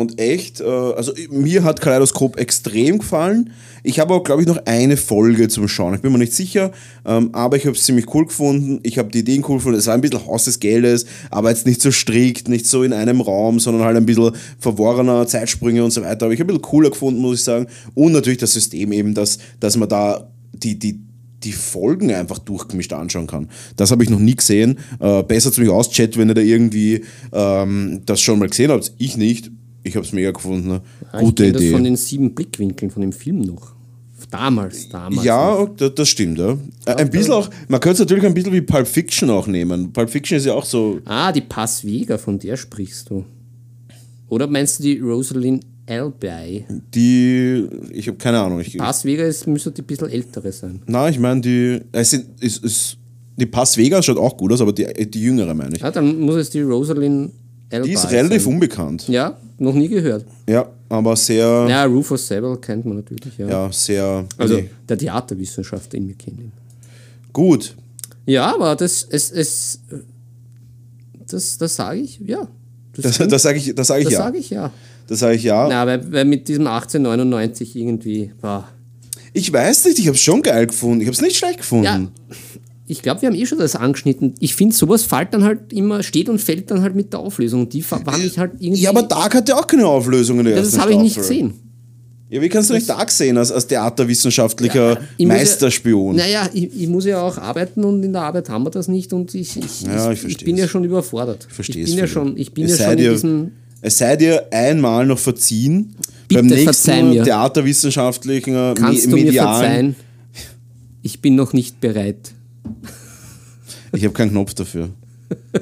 und echt, äh, also mir hat Kaleidoskop extrem gefallen. Ich habe auch, glaube ich, noch eine Folge zum Schauen. Ich bin mir nicht sicher, ähm, aber ich habe es ziemlich cool gefunden. Ich habe die Ideen cool gefunden. Es war ein bisschen Haus des Geldes, aber jetzt nicht so strikt, nicht so in einem Raum, sondern halt ein bisschen verworrener, Zeitsprünge und so weiter. Aber ich habe ein bisschen cooler gefunden, muss ich sagen. Und natürlich das System eben, dass, dass man da die, die, die Folgen einfach durchgemischt anschauen kann. Das habe ich noch nie gesehen. Äh, besser zu mich aus, Chat, wenn ihr da irgendwie ähm, das schon mal gesehen habt. Ich nicht. Ich habe es mega gefunden. Ne? Ah, Gute ich Idee. das von den sieben Blickwinkeln von dem Film noch. Damals, damals. ja, das, das stimmt. Ja. Äh, Ein bisschen auch, man könnte es natürlich ein bisschen wie Pulp Fiction auch nehmen. Pulp Fiction ist ja auch so. Ah, die Paz Vega, von der sprichst du. Oder meinst du die Rosalind Albay? Die, ich habe keine Ahnung. Ich, Paz Vega ist, müsste die ein bisschen ältere sein. na, ich meine, die, es sind, ist, ist, die Pass Vegas schaut auch gut aus, aber die, die jüngere meine ich. Ja, dann muss es die Rosalind Albay Die ist relativ sein. unbekannt. Ja, noch nie gehört. Ja, aber sehr, Ja, Rufus Sewell kennt man natürlich, ja. ja, sehr. Also nee. der Theaterwissenschaftler in mir kennt ihn. Gut. Ja, aber das, es, es, das, das sage ich, ja. Das, stimmt. das sage ich, das sag ich das ja. sage ich ja. Das sage ich ja. Na, weil, weil mit diesem 1899 irgendwie war. Ich weiß nicht, ich habe es schon geil gefunden. Ich habe es nicht schlecht gefunden. Ja, ich glaube, wir haben eh schon das angeschnitten. Ich finde, sowas fällt dann halt immer, steht und fällt dann halt mit der Auflösung. Die war mich halt irgendwie. Ja, aber Dark hatte auch keine Auflösung in der Ja, das habe ich nicht gesehen. Ja, wie kannst du nicht Dark sehen als, als theaterwissenschaftlicher Ich muss Meisterspion? Ja, naja, ich, ich muss ja auch arbeiten und in der Arbeit haben wir das nicht und ich, ich, Ja, ich ich, bin ja schon überfordert. Ich verstehe ja schon, ich bin es ja sei schon in diesem. Es sei dir einmal noch verziehen. Bitte beim nächsten theaterwissenschaftlichen äh, Kannst me du mir medialen. verzeihen? Ich bin noch nicht bereit. Ich habe keinen Knopf dafür.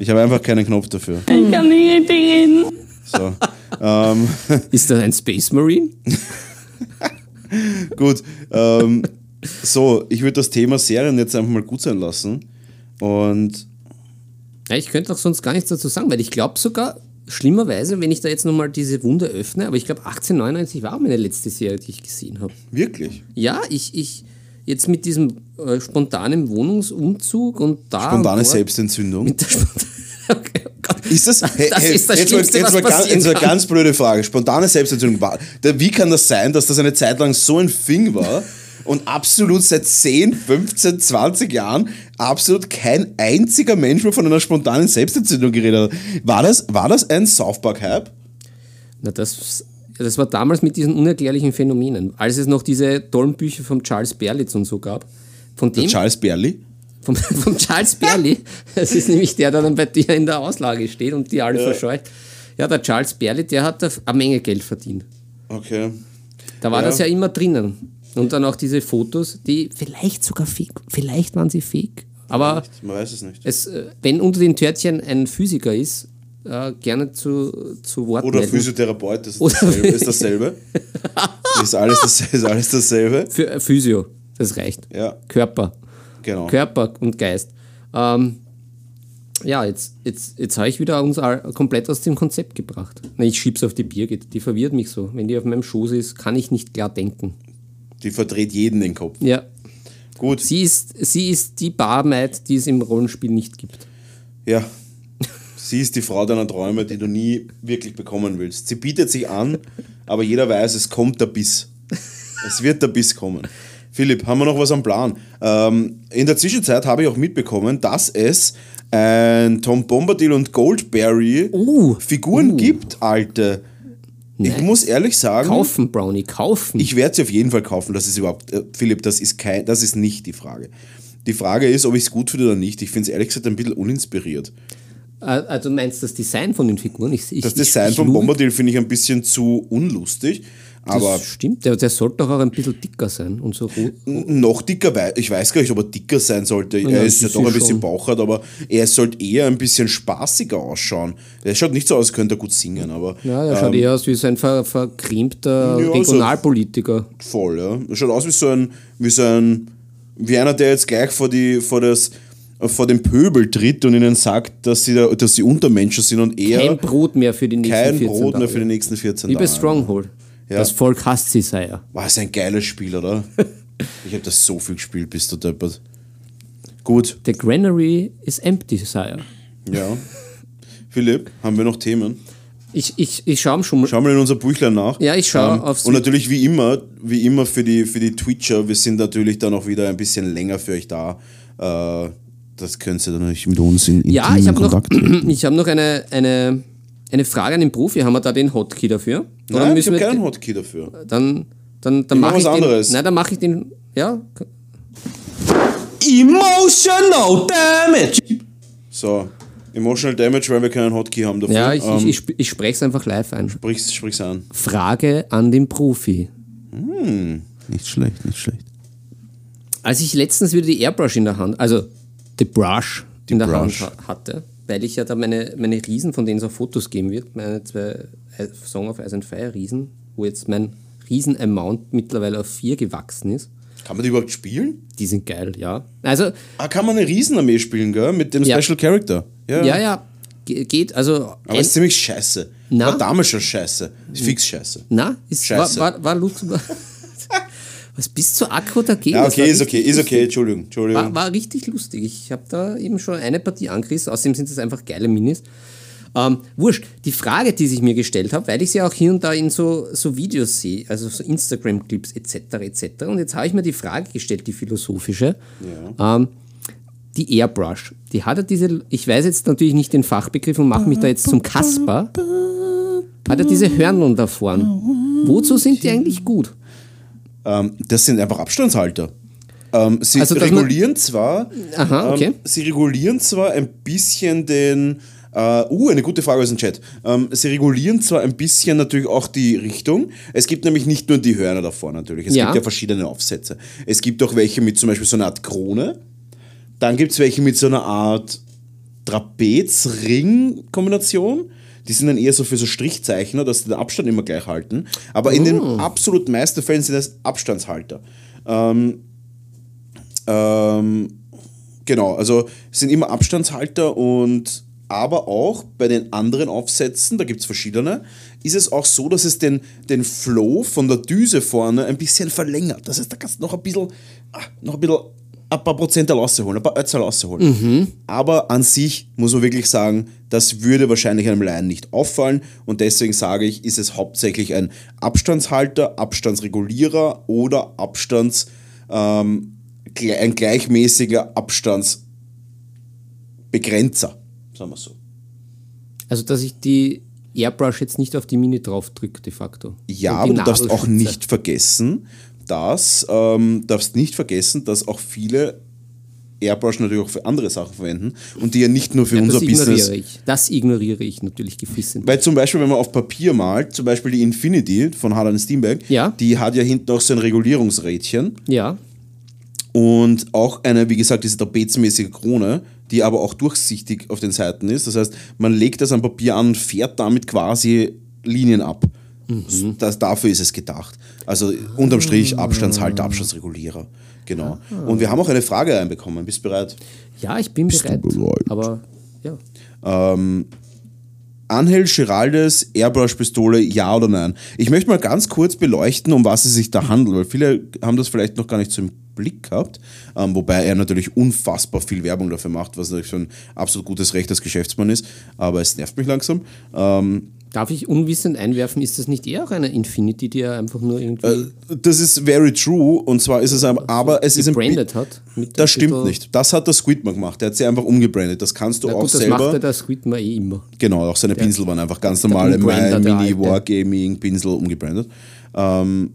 Ich habe einfach keinen Knopf dafür. Ich kann nicht reden. So. ähm, Ist das ein Space Marine? gut. Ähm, so, ich würde das Thema Serien jetzt einfach mal gut sein lassen. Und Ja, ich könnte auch sonst gar nichts dazu sagen, weil ich glaube sogar, schlimmerweise, wenn ich da jetzt nochmal diese Wunde öffne, aber ich glaube 1899 war auch meine letzte Serie, die ich gesehen habe. wirklich. Ja, ich, ich jetzt mit diesem äh, spontanen Wohnungsumzug und da. Spontane und Selbstentzündung. Mit der Spontan okay, oh Gott. Ist das, das hey, ist das jetzt mal, Schlimmste, jetzt was mal, jetzt mal kann. ganz blöde Frage. Spontane Selbstentzündung. Wie kann das sein, dass das eine Zeit lang so ein Thing war und absolut seit 10, 15, 20 Jahren absolut kein einziger Mensch mehr von einer spontanen Selbstentzündung geredet hat? War das, war das ein South Park-Hype? Na, das, das war damals mit diesen unerklärlichen Phänomenen, als es noch diese tollen Bücher von Charles Berlitz und so gab. Von Der dem, Charles Berli? vom, vom Charles Berli, das ist nämlich der, der dann bei dir in der Auslage steht und die alle verscheucht. Ja, der Charles Berli, der hat eine Menge Geld verdient. Okay. Da war Ja. das ja immer drinnen. Und dann auch diese Fotos, die vielleicht sogar fake, vielleicht waren sie fake. Aber Man weiß es nicht. es, äh, wenn unter den Törtchen ein Physiker ist, äh, gerne zu, zu Wort Oder melden. Physiotherapeut, das ist Oder- dasselbe. Ist dasselbe. ist, alles das, ist alles dasselbe. Für Physio, das reicht. Ja. Körper. Genau. Körper und Geist. Ähm, ja, jetzt, jetzt, jetzt habe ich wieder uns komplett aus dem Konzept gebracht. Ich schieb's auf die Birgit, die verwirrt mich so. Wenn die auf meinem Schoß ist, kann ich nicht klar denken. Die verdreht jeden den Kopf. Ja, Gut. sie ist, sie ist die Barmaid, die es im Rollenspiel nicht gibt. Ja. Sie ist die Frau deiner Träume, die du nie wirklich bekommen willst. Sie bietet sich an, aber jeder weiß, es kommt der Biss. Es wird der Biss kommen. Philipp, haben wir noch was am Plan? Ähm, in der Zwischenzeit habe ich auch mitbekommen, dass es ein Tom Bombadil und Goldberry Oh, Figuren oh. gibt, alte. Ich Nice. muss ehrlich sagen, Kaufen, Brownie, kaufen. ich werde sie auf jeden Fall kaufen. Das ist überhaupt, äh, Philipp, das ist, kein, das ist nicht die Frage. Die Frage ist, ob ich es gut finde oder nicht. Ich finde es ehrlich gesagt ein bisschen uninspiriert. Äh, also meinst du das Design von den Figuren? Ich, ich, Das Design ich von Bombadil finde ich ein bisschen zu unlustig. Aber Das stimmt, der, der sollte doch auch ein bisschen dicker sein und so rot. noch dicker, ich weiß gar nicht, ob er dicker sein sollte. Ja, er ist ja doch ein bisschen schon. bauchert, aber er sollte eher ein bisschen spaßiger ausschauen. Er schaut nicht so aus, als könnte er gut singen, aber Ja, schaut ähm, eher aus wie so ein ver, Ja, so- Regionalpolitiker. voll, ja. Er schaut aus wie so ein, wie so ein, wie einer, der jetzt gleich vor, die, vor das vor den Pöbel tritt und ihnen sagt, dass sie, da, dass sie Untermenschen sind und er Kein Brot mehr für die nächsten kein 14 Brot mehr für die nächsten 14 Wie bei. Stronghold. Ja. Das Volk hasst sie, Sire. War es ein geiles Spiel, oder? ich habe das so viel gespielt, bis du deppert. Gut, The granary is empty, Sire. ja. Philipp, haben wir noch Themen? Ich, ich, ich schaue schon mal. Schau mal in unser Büchlein nach. Ja, ich schaue aufs- Und natürlich wie immer, wie immer für die, für die Twitcher, wir sind natürlich dann auch wieder ein bisschen länger für euch da. Äh, das könnt ihr dann natürlich mit uns in, in Ja, ich habe noch, ich hab noch eine, eine, eine Frage an den Profi. Haben wir da den Hotkey dafür? Oder Nein, ich habe wir keinen Hotkey dafür. Dann, dann, dann Ich mach mache ich was den. anderes. Nein, dann mache ich den. Ja, Emotional damage. So, Emotional Damage, weil wir keinen Hotkey haben dafür. ja ich, Ähm, ich, ich, ich spreche es einfach live ein. sprich's, sprich's an. Frage an den Profi. Nicht schlecht, nicht schlecht. Als ich letztens wieder die Airbrush in der Hand, also die Brush in der Brush. Hand ha hatte, weil ich ja da meine, meine Riesen, von denen es auch Fotos geben wird, meine zwei I- Song of Ice and Fire Riesen, wo jetzt mein Riesen-Amount mittlerweile auf vier gewachsen ist. Kann man die überhaupt spielen? Die sind geil, ja. Also, Ah, kann man eine Riesenarmee spielen, gell? Mit dem Ja. Special Character. Ja, ja, ja, ge- geht, also. Aber ist ziemlich scheiße. Na? War damals schon scheiße. Ist fix scheiße. Na, ist, war, Scheiße. war, war Lutz. Was bist zu aggro dagegen? Ja, okay, ist okay, ist okay, Entschuldigung, Entschuldigung. War, war richtig lustig. Ich habe da eben schon eine Partie angerissen. Außerdem sind das einfach geile Minis. Ähm, wurscht, die Frage, die ich mir gestellt habe, weil ich sie auch hier und da in so, so Videos sehe, also so Instagram-Clips etc. etc. Und jetzt habe ich mir die Frage gestellt, die philosophische. Ähm, die Airbrush, die hat ja diese, ich weiß jetzt natürlich nicht den Fachbegriff und mache mich da jetzt zum Kasper, hat ja diese Hörneln da vorn. Wozu sind die eigentlich gut? Ähm, das sind einfach Abstandshalter. Ähm, sie Also, regulieren zwar, Aha, okay. ähm, sie regulieren zwar ein bisschen den, äh, uh, eine gute Frage aus dem Chat. Ähm, sie regulieren zwar ein bisschen natürlich auch die Richtung. Es gibt nämlich nicht nur die Hörner davor natürlich. Es Ja. gibt ja verschiedene Aufsätze. Es gibt auch welche mit zum Beispiel so einer Art Krone. Dann gibt es welche mit so einer Art Trapez-Ring-Kombination. Die sind dann eher so für so Strichzeichner, dass sie den Abstand immer gleich halten. Aber in den absolut meisten Fällen sind das Abstandshalter. Ähm, ähm, genau, also sind immer Abstandshalter und aber auch bei den anderen Aufsätzen, da gibt es verschiedene, ist es auch so, dass es den, den Flow von der Düse vorne ein bisschen verlängert. Das heißt, da kannst du noch ein bisschen, ah, noch ein bisschen ein paar Prozent rausholen, ein paar Ötzel rausholen. Aber an sich muss man wirklich sagen, das würde wahrscheinlich einem Laien nicht auffallen und deswegen sage ich, ist es hauptsächlich ein Abstandshalter, Abstandsregulierer oder Abstands, ähm, ein gleichmäßiger Abstandsbegrenzer, sagen wir so. Also, dass ich die Airbrush jetzt nicht auf die Mini drauf drücke, de facto. Ja, Und aber du darfst auch nicht vergessen, dass ähm, darfst nicht vergessen, dass auch viele Airbrush natürlich auch für andere Sachen verwenden und die ja nicht nur für Ja, unser das ignoriere Business. ich. Das ignoriere ich natürlich gefissend. Weil zum Beispiel, wenn man auf Papier malt, zum Beispiel die Infinity von Harlan Steenbeck, Ja. die hat ja hinten auch so ein Regulierungsrädchen Ja, und auch eine, wie gesagt, diese trapezmäßige Krone, die aber auch durchsichtig auf den Seiten ist. Das heißt, man legt das am Papier an und fährt damit quasi Linien ab. Mhm. Das, dafür ist es gedacht. Also unterm Strich Ah. Abstandshalter, Abstandsregulierer. Genau. Und wir haben auch eine Frage reinbekommen. Bist du bereit? ja, ich bin bereit. bereit? Aber ja. Angel Giraldes Airbrush-Pistole, ja oder nein? Ich möchte mal ganz kurz beleuchten, um was es sich da handelt, weil viele haben das vielleicht noch gar nicht so im Blick gehabt, ähm, wobei er natürlich unfassbar viel Werbung dafür macht, was natürlich schon ein absolut gutes Recht als Geschäftsmann ist, aber es nervt mich langsam. Ähm, Darf ich unwissend einwerfen, ist das nicht eher auch eine Infinity, die er einfach nur irgendwie das ist very true und zwar ist es aber, aber es ist ein gebrandet hat? Mit Das ein stimmt nicht. Das hat der Squidman gemacht. Der hat sie einfach umgebrandet. Das kannst du Na auch das selber. macht ja der Squidman eh immer. Genau, auch seine Pinsel waren einfach ganz normale Umbrander, der Mini alte. Wargaming Pinsel umgebrandet. Ähm,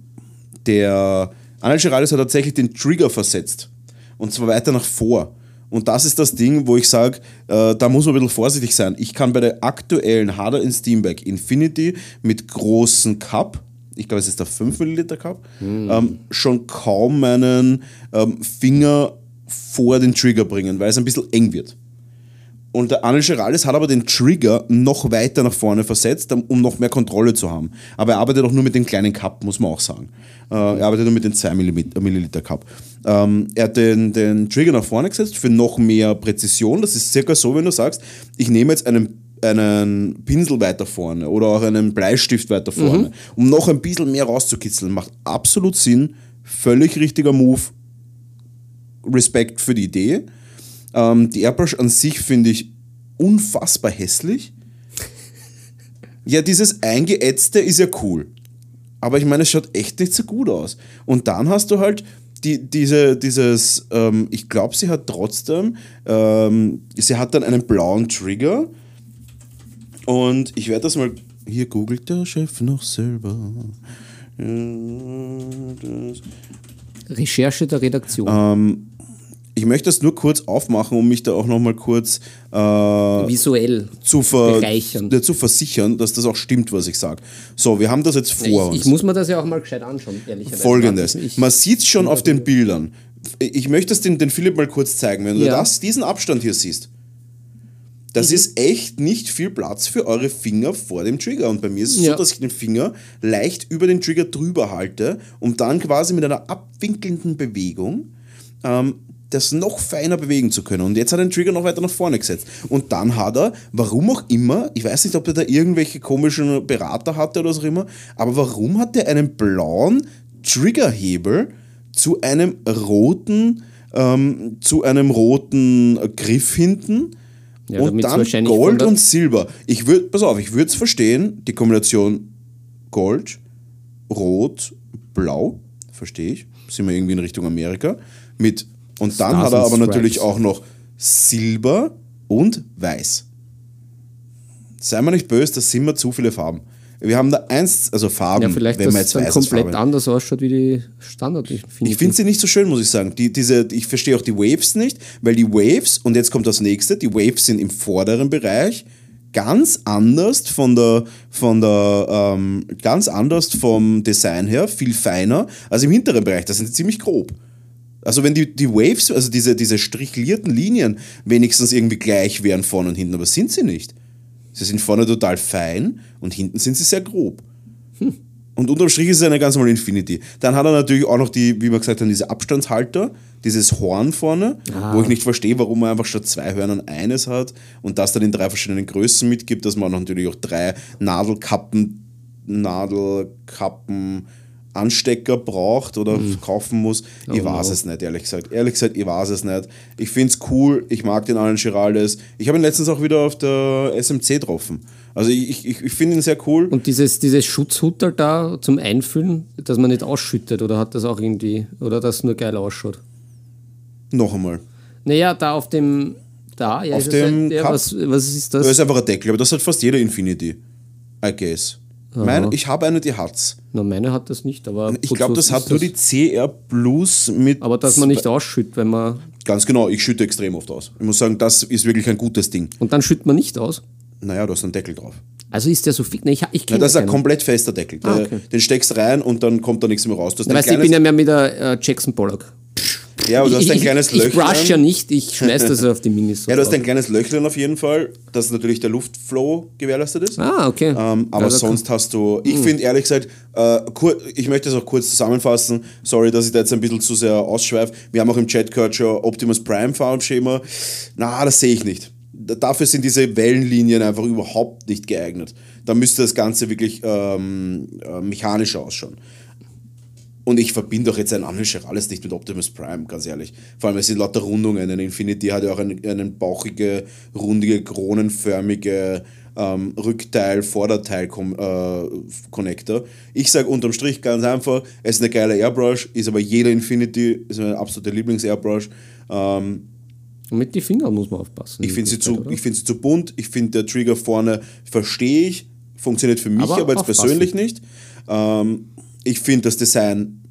der Arnold Geraldus hat tatsächlich den Trigger versetzt und zwar weiter nach vor. Und das ist das Ding, wo ich sage, äh, da muss man ein bisschen vorsichtig sein. Ich kann bei der aktuellen Harder in Steamback Infinity mit großen Cup, ich glaube es ist der 5 Milliliter Cup, ähm, schon kaum meinen ähm, Finger vor den Trigger bringen, weil es ein bisschen eng wird. Und der Arnold Geraldis hat aber den Trigger noch weiter nach vorne versetzt, um- noch mehr Kontrolle zu haben. Aber er arbeitet auch nur mit dem kleinen Cup, muss man auch sagen. Äh, er arbeitet nur mit dem 2 Milliliter Cup. Ähm, er hat den, den Trigger nach vorne gesetzt für noch mehr Präzision. Das ist circa so, wenn du sagst, ich nehme jetzt einen, einen Pinsel weiter vorne oder auch einen Bleistift weiter vorne, um noch ein bisschen mehr rauszukitzeln. Macht absolut Sinn. Völlig richtiger Move. Respekt für die Idee. Ähm, die Airbrush an sich finde ich unfassbar hässlich. Ja, dieses Eingeätzte ist ja cool. Aber ich meine, es schaut echt nicht so gut aus. Und dann hast du halt die, diese, dieses, ähm, ich glaube, sie hat trotzdem, ähm, sie hat dann einen blauen Trigger. Und ich werde das mal, hier googelt der Chef noch selber. Ja, Recherche der Redaktion. Ähm, ich möchte das nur kurz aufmachen, um mich da auch nochmal kurz äh, Visuell. zu, ver bereichern. zu versichern, dass das auch stimmt, was ich sage. So, wir haben das jetzt vor Ich, uns. ich muss mir das ja auch mal gescheit anschauen, ehrlicherweise. Folgendes. Ich, Man sieht es schon auf den Bildern. Ich möchte es den, den Philipp mal kurz zeigen. Wenn du Ja. das, diesen Abstand hier siehst, das Mhm. ist echt nicht viel Platz für eure Finger vor dem Trigger. Und bei mir ist es Ja. so, dass ich den Finger leicht über den Trigger drüber halte, um dann quasi mit einer abwinkelnden Bewegung ähm, das noch feiner bewegen zu können. Und jetzt hat er den Trigger noch weiter nach vorne gesetzt. Und dann hat er, warum auch immer, ich weiß nicht, ob er da irgendwelche komischen Berater hatte oder was auch immer, aber warum hat er einen blauen Triggerhebel zu einem roten, ähm, zu einem roten Griff hinten? Ja, und dann Gold und Silber. Ich würde, pass auf, ich würde es verstehen, die Kombination Gold, Rot, Blau, verstehe ich, sind wir irgendwie in Richtung Amerika, mit, und dann Stars hat er aber Stripes. natürlich auch noch Silber und Weiß. Sei mal nicht böse, das sind mir zu viele Farben. Wir haben da eins, also Farben, ja, vielleicht, wenn man jetzt weiß, komplett Farbe. anders ausschaut wie die Standard. Ich Ich finde sie nicht so schön, muss ich sagen. Die, diese, ich verstehe auch die Waves nicht, weil die Waves, und jetzt kommt das nächste, die Waves sind im vorderen Bereich ganz anders von der, von der ähm, ganz anders vom Design her, viel feiner, als im hinteren Bereich. Das sind ziemlich grob. Also wenn die, die Waves, also diese, diese strichlierten Linien wenigstens irgendwie gleich wären vorne und hinten, aber sind sie nicht. Sie sind vorne total fein und hinten sind sie sehr grob. Und unterm Strich ist es eine ganz normale Infinity. Dann hat er natürlich auch noch die, wie wir gesagt haben, diese Abstandshalter, dieses Horn vorne, wo ich nicht verstehe, warum man einfach statt zwei Hörnern eines hat und das dann in drei verschiedenen Größen mitgibt, dass man natürlich auch drei Nadelkappen, Nadelkappen, Anstecker braucht oder kaufen muss. ich weiß es nicht, ehrlich gesagt. Ehrlich gesagt, ich weiß es nicht. Ich finde es cool, ich mag den Alan Giraldes. Ich habe ihn letztens auch wieder auf der SMC getroffen. Also ich, ich, ich finde ihn sehr cool. Und dieses, dieses Schutzhutterl da zum Einfüllen, dass man nicht ausschüttet, oder hat das auch irgendwie, oder das nur geil ausschaut? Noch einmal. Naja, da auf dem, da, ja, Auf dem halt, ja, was, was ist Das das? ist einfach ein Deckel, aber das hat fast jeder Infinity. I guess. Mein, ich habe eine, die hat's. Na, meine hat das nicht, aber. Ich glaube, das hat nur die CR Plus mit. Aber dass man nicht ausschüttet, wenn man. Ganz genau, ich schütte extrem oft aus. Ich muss sagen, das ist wirklich ein gutes Ding. Und dann schüttet man nicht aus. Naja, du hast einen Deckel drauf. Also ist der so fit? Ne, ich, ich Ja, das ist ein komplett fester Deckel. Ah, okay. Den steckst rein und dann kommt da nichts mehr raus. Du hast Na, weißt, ich bin ja mehr mit der äh, Jackson Pollock. Ja, aber du hast ein ich, kleines ich, ich brush ja Löchlein. nicht, ich schmeiß das auf die Minis. Ja, du hast ein kleines Löchlein auf jeden Fall, dass natürlich der Luftflow gewährleistet ist. Ah, okay. Ähm, aber Ja, sonst hast du, ich Hm. finde ehrlich gesagt, äh, ich möchte es auch kurz zusammenfassen. Sorry, dass ich da jetzt ein bisschen zu sehr ausschweife. Wir haben auch im Chat gehört schon Optimus Prime Farbschema. Na, das sehe ich nicht. Dafür sind diese Wellenlinien einfach überhaupt nicht geeignet. Da müsste das Ganze wirklich ähm, äh, mechanisch ausschauen. Und ich verbinde doch jetzt ein Unleasher alles nicht mit Optimus Prime, ganz ehrlich. Vor allem, es sind lauter Rundungen. Ein Infinity hat ja auch einen, einen bauchige, rundige, kronenförmige ähm, Rückteil, Vorderteil äh, Connector. Ich sage unterm Strich ganz einfach, es ist eine geile Airbrush, ist aber jeder Infinity, ist meine absolute Lieblings-Airbrush. Ähm, mit den Fingern muss man aufpassen. ich finde sie, zu- ich find sie zu bunt. Ich finde, der Trigger vorne verstehe ich, funktioniert für mich, Aber aber, jetzt persönlich nicht. Ähm, ich finde das Design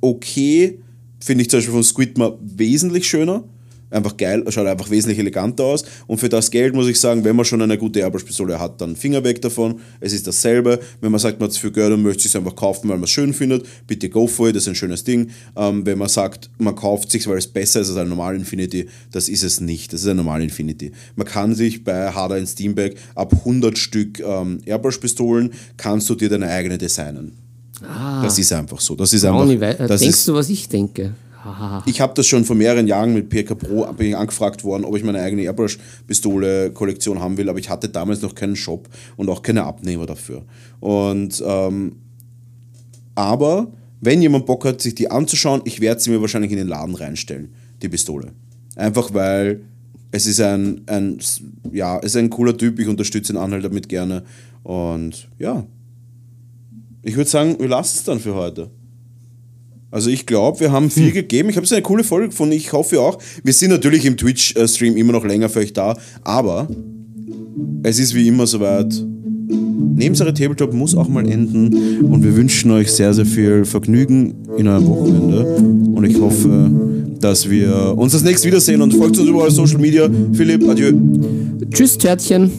okay. Finde ich zum Beispiel von Squidma wesentlich schöner. Einfach geil, schaut einfach wesentlich eleganter aus. Und für das Geld muss ich sagen, wenn man schon eine gute Airbrush-Pistole hat, dann Finger weg davon. Es ist dasselbe. Wenn man sagt, man hat es für Geld und möchte es einfach kaufen, weil man es schön findet, bitte go for it, das ist ein schönes Ding. Ähm, wenn man sagt, man kauft sich, weil es besser ist als ein normal Infinity, das ist es nicht. Das ist ein normal Infinity. Man kann sich bei Harder in Steambag ab 100 Stück ähm, Airbrush-Pistolen, kannst du dir deine eigene designen. Das ist einfach so. Das ist einfach. Das denkst ist, du, was ich denke? Ich habe das schon vor mehreren Jahren mit PK Pro angefragt worden, ob ich meine eigene Airbrush-Pistole-Kollektion haben will, aber ich hatte damals noch keinen Shop und auch keine Abnehmer dafür. Und ähm, aber wenn jemand Bock hat, sich die anzuschauen, ich werde sie mir wahrscheinlich in den Laden reinstellen, die Pistole. Einfach weil es ist ein, ein ja, es ist ein cooler Typ, ich unterstütze den Anhalt damit gerne. Und ja, ich würde sagen, wir lassen es dann für heute. Also ich glaube, wir haben viel gegeben. Ich habe es eine coole Folge gefunden. Ich hoffe auch. Wir sind natürlich im Twitch-Stream immer noch länger für euch da, aber es ist wie immer soweit. Nebensache Tabletop muss auch mal enden und wir wünschen euch sehr, sehr viel Vergnügen in eurem Wochenende und ich hoffe, dass wir uns das nächste wiedersehen und folgt uns überall auf Social Media. Philipp, adieu. Tschüss, Törtchen.